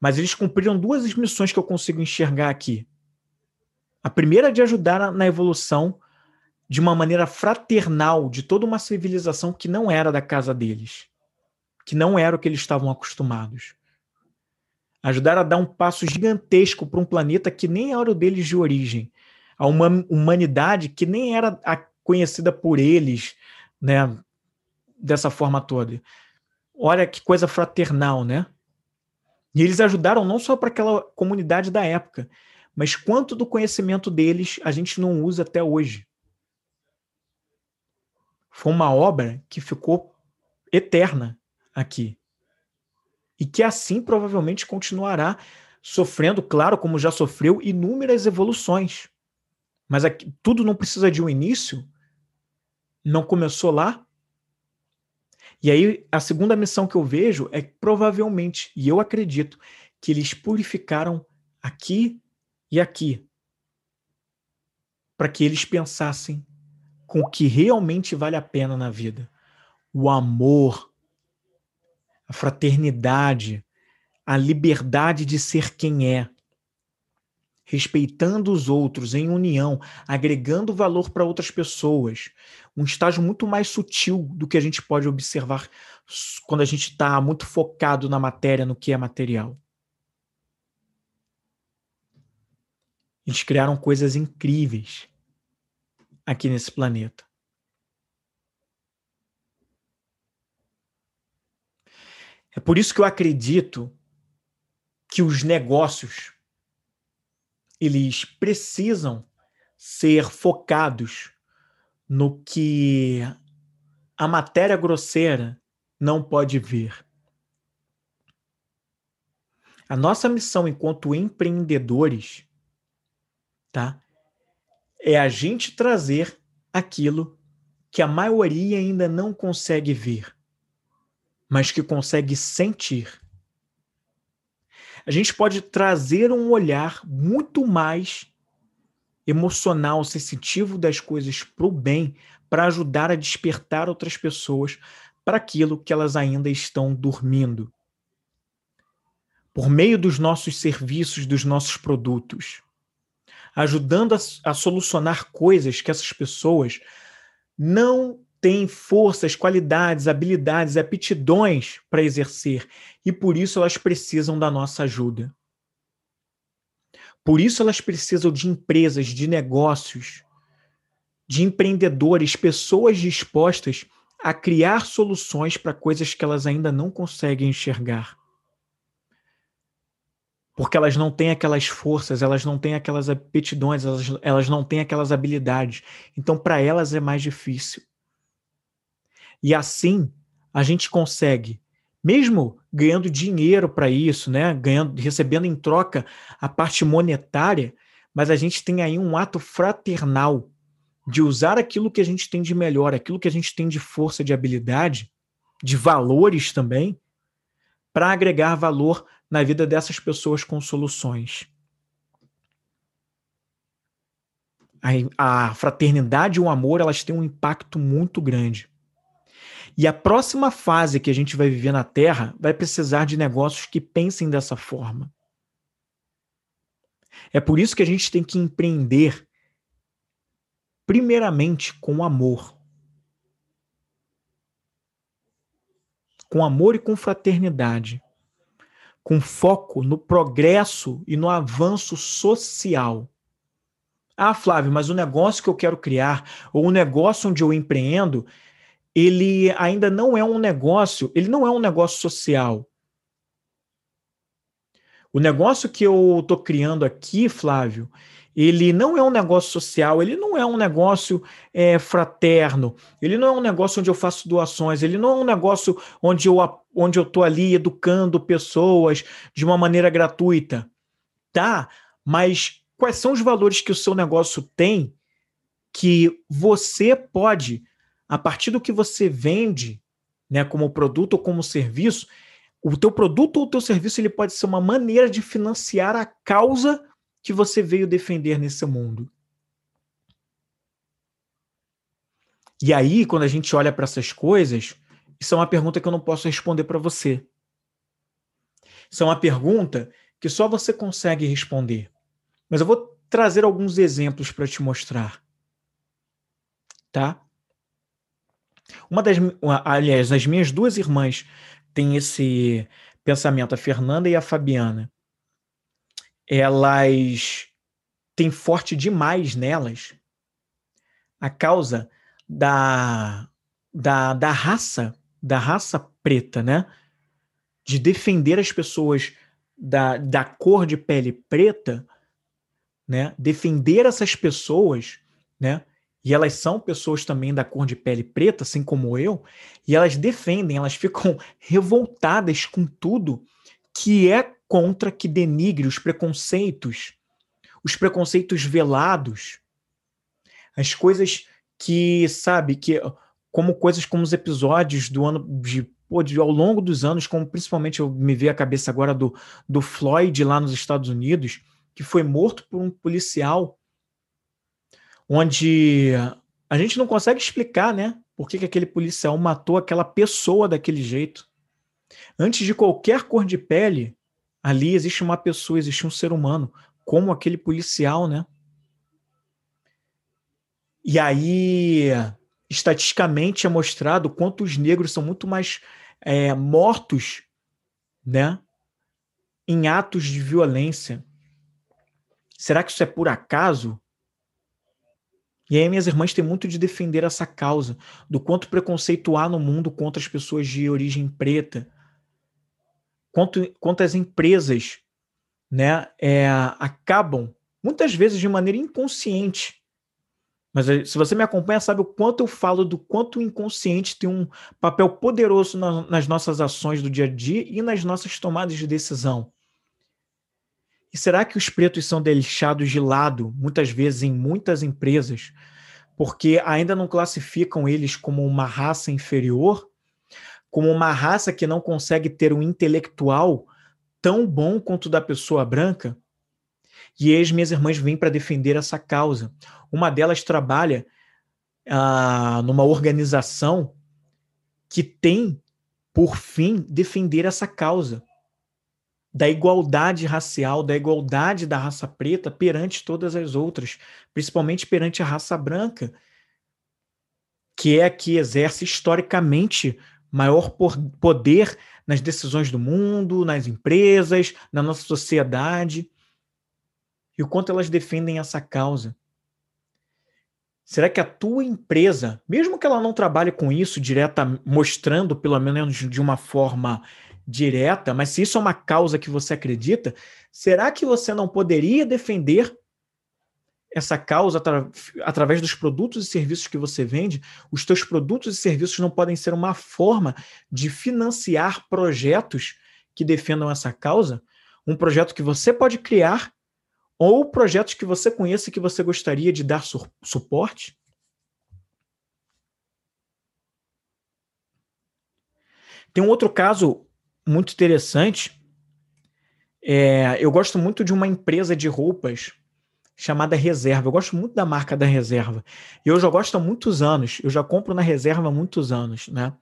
mas eles cumpriram duas missões que eu consigo enxergar aqui. A primeira é de ajudar na evolução de uma maneira fraternal de toda uma civilização que não era da casa deles, que não era o que eles estavam acostumados. Ajudar a dar um passo gigantesco para um planeta que nem era o deles de origem, a uma humanidade que nem era conhecida por eles, né, dessa forma toda. Olha que coisa fraternal, né? E eles ajudaram não só para aquela comunidade da época, mas quanto do conhecimento deles a gente não usa até hoje. Foi uma obra que ficou eterna aqui. E que assim provavelmente continuará sofrendo, claro, como já sofreu, inúmeras evoluções. Mas aqui, tudo não precisa de um início? Não começou lá? E aí, a segunda missão que eu vejo é que provavelmente, e eu acredito, que eles purificaram aqui e aqui, para que eles pensassem com o que realmente vale a pena na vida. O amor, fraternidade, a liberdade de ser quem é, respeitando os outros em união, agregando valor para outras pessoas. Um estágio muito mais sutil do que a gente pode observar quando a gente está muito focado na matéria, no que é material. Eles criaram coisas incríveis aqui nesse planeta. É por isso que eu acredito que os negócios eles precisam ser focados no que a matéria grosseira não pode ver. A nossa missão enquanto empreendedores, tá? é a gente trazer aquilo que a maioria ainda não consegue ver, mas que consegue sentir. A gente pode trazer um olhar muito mais emocional, sensitivo das coisas para o bem, para ajudar a despertar outras pessoas para aquilo que elas ainda estão dormindo. Por meio dos nossos serviços, dos nossos produtos ajudando a, a solucionar coisas que essas pessoas não têm forças, qualidades, habilidades, aptidões para exercer e por isso elas precisam da nossa ajuda. Por isso elas precisam de empresas, de negócios, de empreendedores, pessoas dispostas a criar soluções para coisas que elas ainda não conseguem enxergar porque elas não têm aquelas forças, elas não têm aquelas aptidões, elas, elas não têm aquelas habilidades. Então, para elas é mais difícil. E assim, a gente consegue, mesmo ganhando dinheiro para isso, né, ganhando, recebendo em troca a parte monetária, mas a gente tem aí um ato fraternal de usar aquilo que a gente tem de melhor, aquilo que a gente tem de força, de habilidade, de valores também, para agregar valor na vida dessas pessoas com soluções. a, fraternidade e o amor, elas têm um impacto muito grande. E a próxima fase que a gente vai viver na Terra vai precisar de negócios que pensem dessa forma. É por isso que a gente tem que empreender, primeiramente, com amor. Com amor e com fraternidade. Com foco no progresso e no avanço social. Ah, Flávio, mas o negócio que eu quero criar, ou o negócio onde eu empreendo, ele ainda não é um negócio, ele não é um negócio social. O negócio que eu estou criando aqui, Flávio, ele não é um negócio social, ele não é um negócio é, fraterno, ele não é um negócio onde eu faço doações, ele não é um negócio onde eu onde eu estou ali educando pessoas de uma maneira gratuita, tá? Mas quais são os valores que o seu negócio tem que você pode a partir do que você vende, né, como produto ou como serviço, o teu produto ou o teu serviço ele pode ser uma maneira de financiar a causa que você veio defender nesse mundo. E aí, quando a gente olha para essas coisas, isso é uma pergunta que eu não posso responder para você. Isso é uma pergunta que só você consegue responder. Mas eu vou trazer alguns exemplos para te mostrar. Tá? Uma das, aliás, as minhas duas irmãs têm esse pensamento, a Fernanda e a Fabiana. Elas têm forte demais nelas a causa da, da, da raça, da raça preta, né? De defender as pessoas da, da cor de pele preta, né? Defender essas pessoas, né? E elas são pessoas também da cor de pele preta, assim como eu, e elas defendem, elas ficam revoltadas com tudo que é contra, que denigre os preconceitos, os preconceitos velados, as coisas que, sabe, que como coisas como os episódios do ano de, pô, de ao longo dos anos, como principalmente eu me vi a cabeça agora do, do Floyd lá nos Estados Unidos, que foi morto por um policial onde a gente não consegue explicar, né? Por que, que aquele policial matou aquela pessoa daquele jeito. Antes de qualquer cor de pele, ali existe uma pessoa, existe um ser humano, como aquele policial, né? E aí, estatisticamente é mostrado quanto os negros são muito mais é, mortos, né? Em atos de violência. Será que isso é por acaso? E aí minhas irmãs têm muito de defender essa causa, do quanto preconceito há no mundo contra as pessoas de origem preta, quanto, quanto as empresas né, é, acabam, muitas vezes de maneira inconsciente, mas eh, se você me acompanha, sabe o quanto eu falo do quanto o inconsciente tem um papel poderoso na, nas nossas ações do dia a dia e nas nossas tomadas de decisão. E será que os pretos são deixados de lado, muitas vezes, em muitas empresas, porque ainda não classificam eles como uma raça inferior, como uma raça que não consegue ter um intelectual tão bom quanto o da pessoa branca? E as minhas irmãs vêm para defender essa causa. Uma delas trabalha ah, numa organização que tem por fim defender essa causa da igualdade racial, da igualdade da raça preta perante todas as outras, principalmente perante a raça branca, que é a que exerce historicamente maior poder nas decisões do mundo, nas empresas, na nossa sociedade. E o quanto elas defendem essa causa. Será que a tua empresa, mesmo que ela não trabalhe com isso direta, mostrando pelo menos de uma forma direta, mas se isso é uma causa que você acredita, será que você não poderia defender essa causa atra através dos produtos e serviços que você vende? Os teus produtos e serviços não podem ser uma forma de financiar projetos que defendam essa causa? Um projeto que você pode criar ou projetos que você conheça que você gostaria de dar su suporte? Tem um outro caso muito interessante. É, eu gosto muito de uma empresa de roupas chamada Reserva. Eu gosto muito da marca da Reserva. E eu já gosto há muitos anos. Eu já compro na Reserva há muitos anos, né?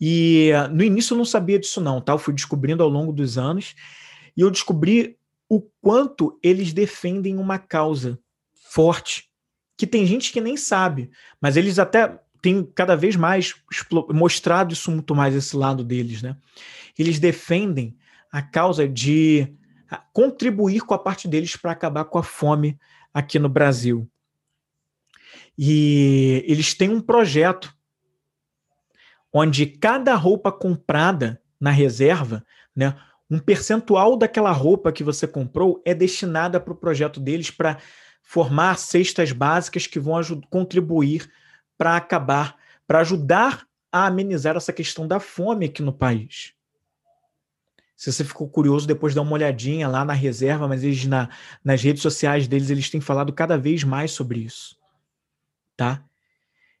E no início eu não sabia disso não, tá? Eu fui descobrindo ao longo dos anos e eu descobri o quanto eles defendem uma causa forte, que tem gente que nem sabe, mas eles até têm cada vez mais mostrado isso muito mais esse lado deles, né? Eles defendem a causa de contribuir com a parte deles para acabar com a fome aqui no Brasil. E eles têm um projeto onde cada roupa comprada na reserva, né, um percentual daquela roupa que você comprou é destinada para o projeto deles para formar cestas básicas que vão contribuir para acabar, para ajudar a amenizar essa questão da fome aqui no país. Se você ficou curioso, depois dá uma olhadinha lá na reserva, mas eles na, nas redes sociais deles eles têm falado cada vez mais sobre isso, tá?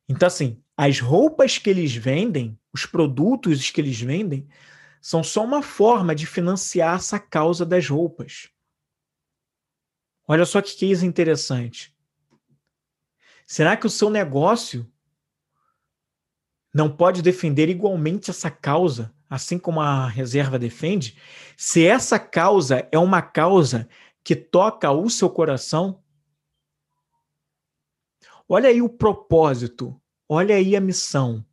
Então assim, as roupas que eles vendem, os produtos que eles vendem, são só uma forma de financiar essa causa das roupas. Olha só que coisa interessante. Será que o seu negócio não pode defender igualmente essa causa, assim como a reserva defende? Se essa causa é uma causa que toca o seu coração, olha aí o propósito Olha aí a missão.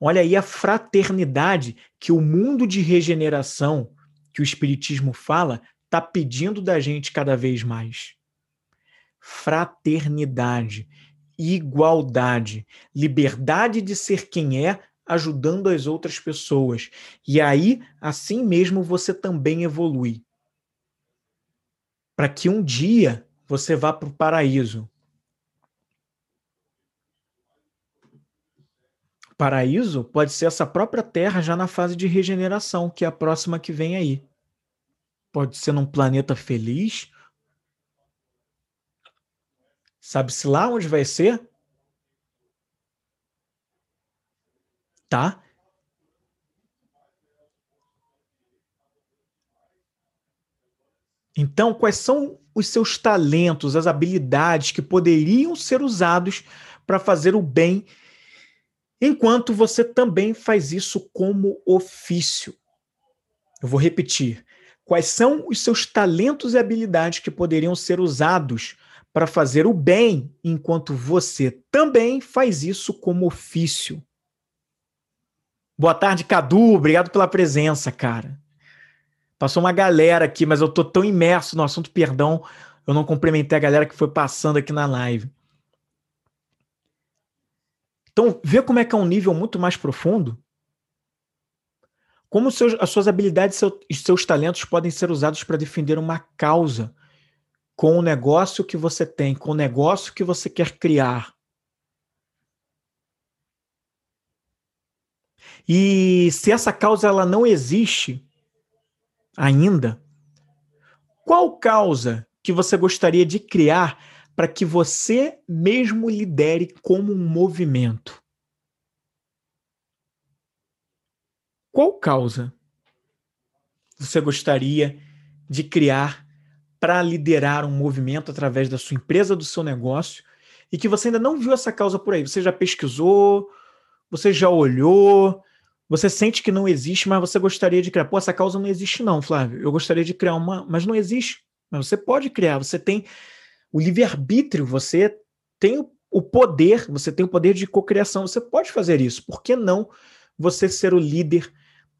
Olha aí a fraternidade que o mundo de regeneração que o Espiritismo fala está pedindo da gente cada vez mais. Fraternidade, igualdade, liberdade de ser quem é, ajudando as outras pessoas. E aí, assim mesmo, você também evolui. Para que um dia você vá para o paraíso, Paraíso pode ser essa própria Terra já na fase de regeneração, que é a próxima que vem aí. Pode ser num planeta feliz. Sabe-se lá onde vai ser? Tá? Então, quais são os seus talentos, as habilidades que poderiam ser usados para fazer o bem enquanto você também faz isso como ofício. Eu vou repetir. Quais são os seus talentos e habilidades que poderiam ser usados para fazer o bem, enquanto você também faz isso como ofício? Boa tarde, Cadu. Obrigado pela presença, cara. Passou uma galera aqui, mas eu tô tão imerso no assunto, perdão, eu não cumprimentei a galera que foi passando aqui na live. Então, vê como é que é um nível muito mais profundo. Como seus, as suas habilidades e seus talentos podem ser usados para defender uma causa com o negócio que você tem, com o negócio que você quer criar. E se essa causa ela não existe ainda, qual causa que você gostaria de criar para que você mesmo lidere como um movimento. Qual causa você gostaria de criar para liderar um movimento através da sua empresa, do seu negócio, e que você ainda não viu essa causa por aí? Você já pesquisou, você já olhou, você sente que não existe, mas você gostaria de criar. Pô, essa causa não existe, não, Flávio. Eu gostaria de criar uma, mas não existe. Mas você pode criar, você tem o livre-arbítrio, você tem o poder, você tem o poder de cocriação, você pode fazer isso. Por que não você ser o líder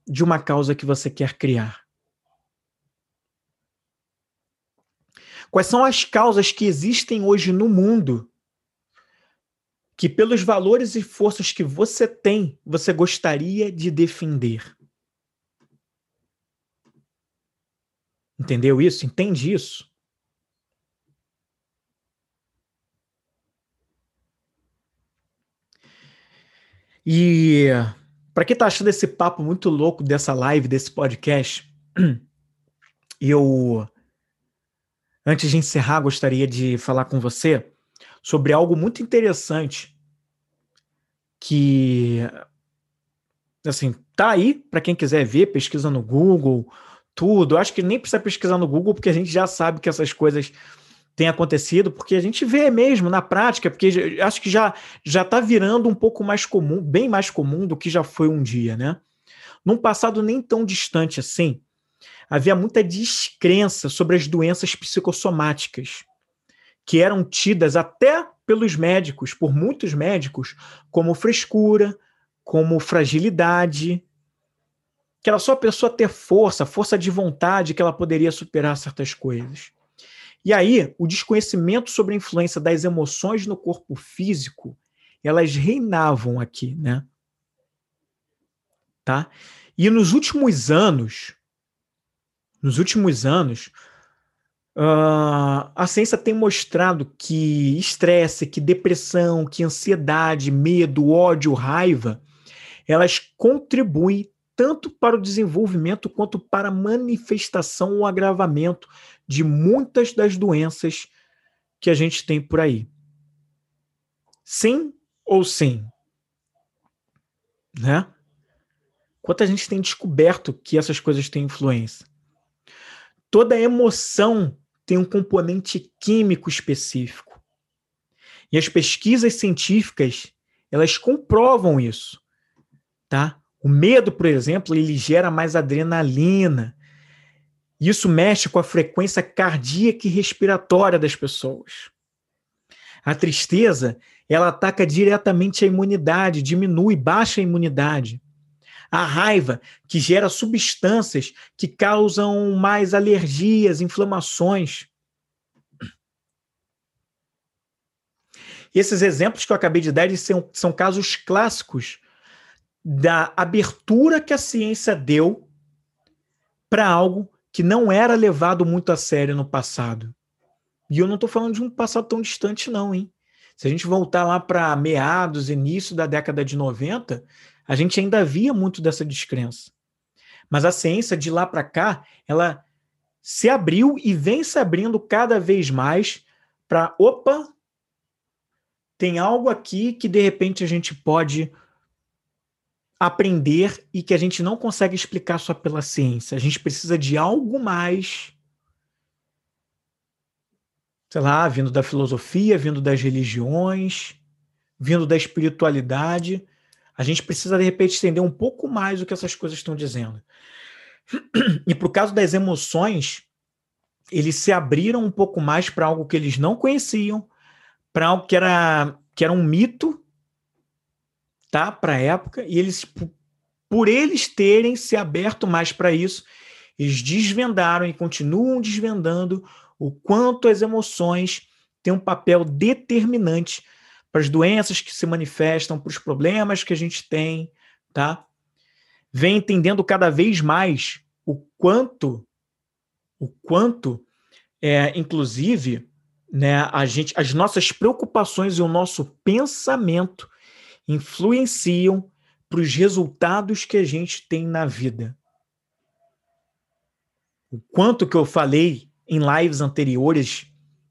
de uma causa que você quer criar? Quais são as causas que existem hoje no mundo que, pelos valores e forças que você tem, você gostaria de defender? Entendeu isso? Entende isso? E para quem tá achando esse papo muito louco dessa live, desse podcast, eu antes de encerrar, gostaria de falar com você sobre algo muito interessante que assim, tá aí para quem quiser ver, pesquisa no Google, tudo. Eu acho que nem precisa pesquisar no Google porque a gente já sabe que essas coisas tem acontecido, porque a gente vê mesmo na prática, porque acho que já já está virando um pouco mais comum, bem mais comum do que já foi um dia, né? Num passado nem tão distante assim, havia muita descrença sobre as doenças psicossomáticas, que eram tidas até pelos médicos, por muitos médicos, como frescura, como fragilidade, que era só a pessoa ter força, força de vontade, que ela poderia superar certas coisas. E aí, o desconhecimento sobre a influência das emoções no corpo físico, elas reinavam aqui, né? Tá? E nos últimos anos, nos últimos anos, uh, a ciência tem mostrado que estresse, que depressão, que ansiedade, medo, ódio, raiva, elas contribuem tanto para o desenvolvimento quanto para a manifestação ou agravamento de muitas das doenças que a gente tem por aí. Sim ou sim? Né? Quanta gente tem descoberto que essas coisas têm influência? Toda emoção tem um componente químico específico. E as pesquisas científicas, elas comprovam isso, tá? O medo, por exemplo, ele gera mais adrenalina, isso mexe com a frequência cardíaca e respiratória das pessoas. A tristeza, ela ataca diretamente a imunidade, diminui, baixa a imunidade. A raiva, que gera substâncias que causam mais alergias, inflamações. Esses exemplos que eu acabei de dar são, são casos clássicos da abertura que a ciência deu para algo que não era levado muito a sério no passado. E eu não estou falando de um passado tão distante, não, hein? Se a gente voltar lá para meados, início da década de 90, a gente ainda via muito dessa descrença. Mas a ciência de lá para cá, ela se abriu e vem se abrindo cada vez mais para, opa, tem algo aqui que de repente a gente pode aprender e que a gente não consegue explicar só pela ciência. A gente precisa de algo mais, sei lá, vindo da filosofia, vindo das religiões, vindo da espiritualidade. A gente precisa, de repente, entender um pouco mais o que essas coisas estão dizendo. E para o caso das emoções, eles se abriram um pouco mais para algo que eles não conheciam, para algo que era, que era um mito tá? Para a época, e eles, por eles terem se aberto mais para isso, eles desvendaram e continuam desvendando o quanto as emoções têm um papel determinante para as doenças que se manifestam, para os problemas que a gente tem, tá? Vem entendendo cada vez mais o quanto, o quanto, é, inclusive, né, a gente, as nossas preocupações e o nosso pensamento influenciam para os resultados que a gente tem na vida. O quanto que eu falei em lives anteriores,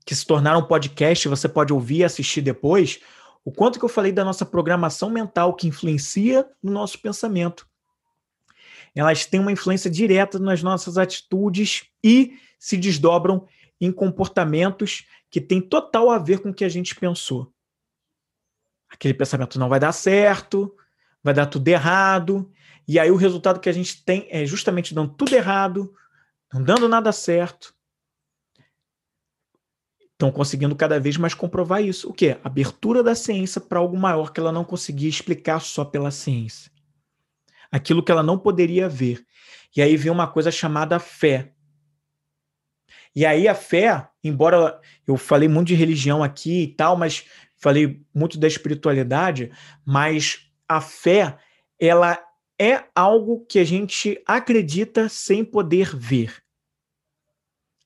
que se tornaram podcast, você pode ouvir e assistir depois, o quanto que eu falei da nossa programação mental que influencia no nosso pensamento. Elas têm uma influência direta nas nossas atitudes e se desdobram em comportamentos que têm total a ver com o que a gente pensou aquele pensamento não vai dar certo, vai dar tudo errado, e aí o resultado que a gente tem é justamente dando tudo errado, não dando nada certo. Estão conseguindo cada vez mais comprovar isso. O quê? Abertura da ciência para algo maior que ela não conseguia explicar só pela ciência. Aquilo que ela não poderia ver. E aí vem uma coisa chamada fé. E aí a fé, embora eu falei muito de religião aqui e tal, mas falei muito da espiritualidade, mas a fé, ela é algo que a gente acredita sem poder ver.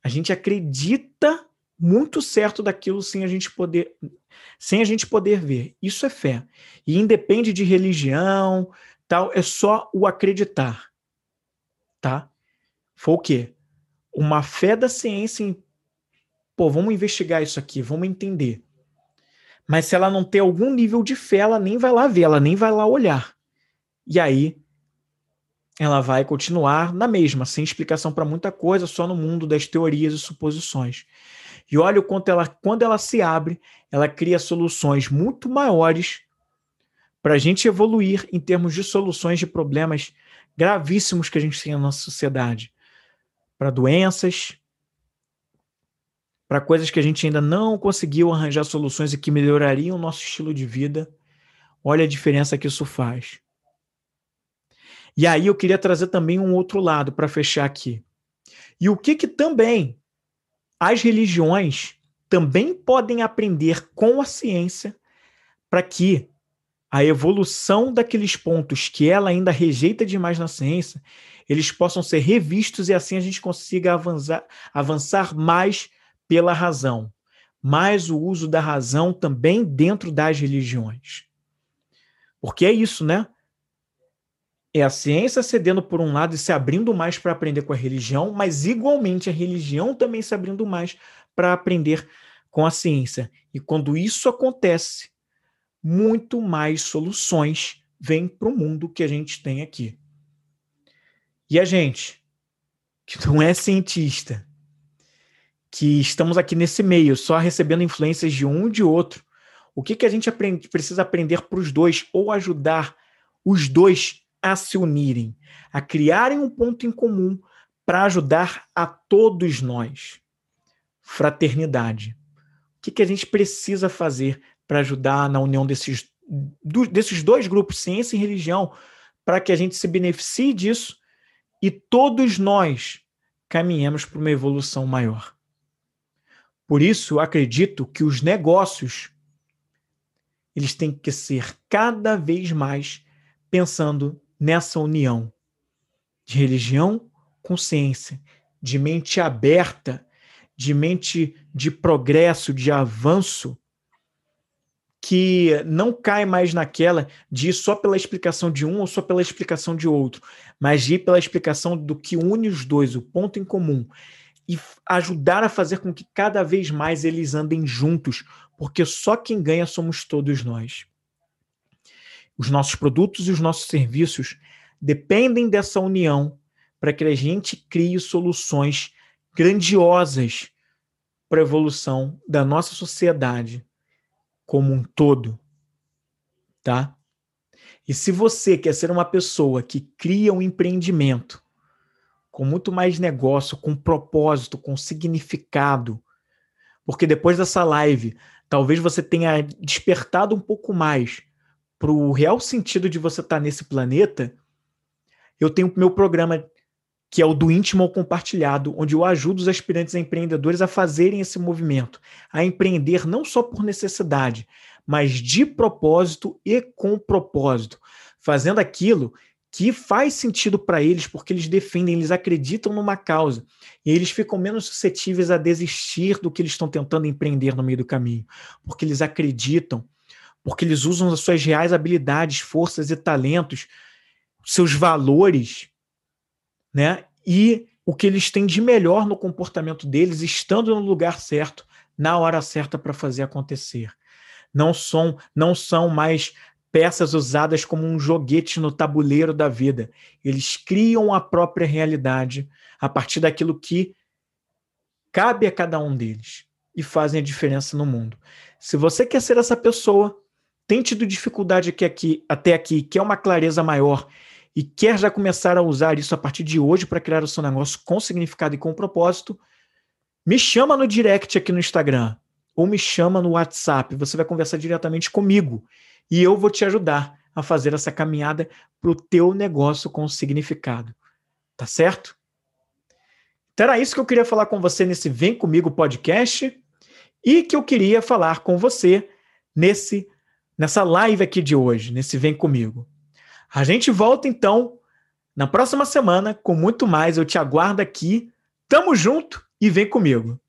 A gente acredita muito certo daquilo sem a gente poder sem a gente poder ver. Isso é fé. E independe de religião, tal, é só o acreditar. Tá? Foi o quê? Uma fé da ciência em pô, vamos investigar isso aqui, vamos entender. Mas se ela não ter algum nível de fé, ela nem vai lá ver, ela nem vai lá olhar. E aí ela vai continuar na mesma, sem explicação para muita coisa, só no mundo das teorias e suposições. E olha o quanto ela, quando ela se abre, ela cria soluções muito maiores para a gente evoluir em termos de soluções de problemas gravíssimos que a gente tem na nossa sociedade. Para doenças, para coisas que a gente ainda não conseguiu arranjar soluções e que melhorariam o nosso estilo de vida. Olha a diferença que isso faz. E aí eu queria trazer também um outro lado para fechar aqui. E o que que também as religiões também podem aprender com a ciência para que a evolução daqueles pontos que ela ainda rejeita demais na ciência, eles possam ser revistos e assim a gente consiga avançar, avançar mais pela razão, mais o uso da razão também dentro das religiões. Porque é isso, né? É a ciência cedendo por um lado e se abrindo mais para aprender com a religião, mas igualmente a religião também se abrindo mais para aprender com a ciência. E quando isso acontece, muito mais soluções vêm para o mundo que a gente tem aqui. E a gente, que não é cientista, que estamos aqui nesse meio, só recebendo influências de um de outro, o que, que a gente aprende, precisa aprender para os dois ou ajudar os dois a se unirem, a criarem um ponto em comum para ajudar a todos nós? Fraternidade. O que, que a gente precisa fazer para ajudar na união desses, do, desses dois grupos, ciência e religião, para que a gente se beneficie disso e todos nós caminhemos para uma evolução maior. Por isso, eu acredito que os negócios eles têm que ser cada vez mais pensando nessa união de religião com ciência, de mente aberta, de mente de progresso, de avanço, que não cai mais naquela de ir só pela explicação de um ou só pela explicação de outro, mas de ir pela explicação do que une os dois, o ponto em comum, e ajudar a fazer com que cada vez mais eles andem juntos, porque só quem ganha somos todos nós. Os nossos produtos e os nossos serviços dependem dessa união para que a gente crie soluções grandiosas para a evolução da nossa sociedade como um todo, tá? E se você quer ser uma pessoa que cria um empreendimento com muito mais negócio, com propósito, com significado, porque depois dessa live, talvez você tenha despertado um pouco mais para o real sentido de você estar tá nesse planeta, eu tenho meu programa que é o do íntimo ao compartilhado, onde eu ajudo os aspirantes a empreendedores a fazerem esse movimento, a empreender não só por necessidade, mas de propósito e com propósito, fazendo aquilo que faz sentido para eles, porque eles defendem, eles acreditam numa causa, e eles ficam menos suscetíveis a desistir do que eles estão tentando empreender no meio do caminho, porque eles acreditam, porque eles usam as suas reais habilidades, forças e talentos, seus valores né? E o que eles têm de melhor no comportamento deles, estando no lugar certo, na hora certa para fazer acontecer. Não são, não são mais peças usadas como um joguete no tabuleiro da vida. Eles criam a própria realidade a partir daquilo que cabe a cada um deles e fazem a diferença no mundo. Se você quer ser essa pessoa, tem tido dificuldade aqui, aqui, até aqui, quer uma clareza maior e quer já começar a usar isso a partir de hoje para criar o seu negócio com significado e com propósito, me chama no direct aqui no Instagram ou me chama no WhatsApp. Você vai conversar diretamente comigo e eu vou te ajudar a fazer essa caminhada para o teu negócio com significado. Tá certo? Então era isso que eu queria falar com você nesse Vem Comigo podcast e que eu queria falar com você nesse nessa live aqui de hoje, nesse Vem Comigo. A gente volta então na próxima semana com muito mais. Eu te aguardo aqui. Tamo junto e vem comigo.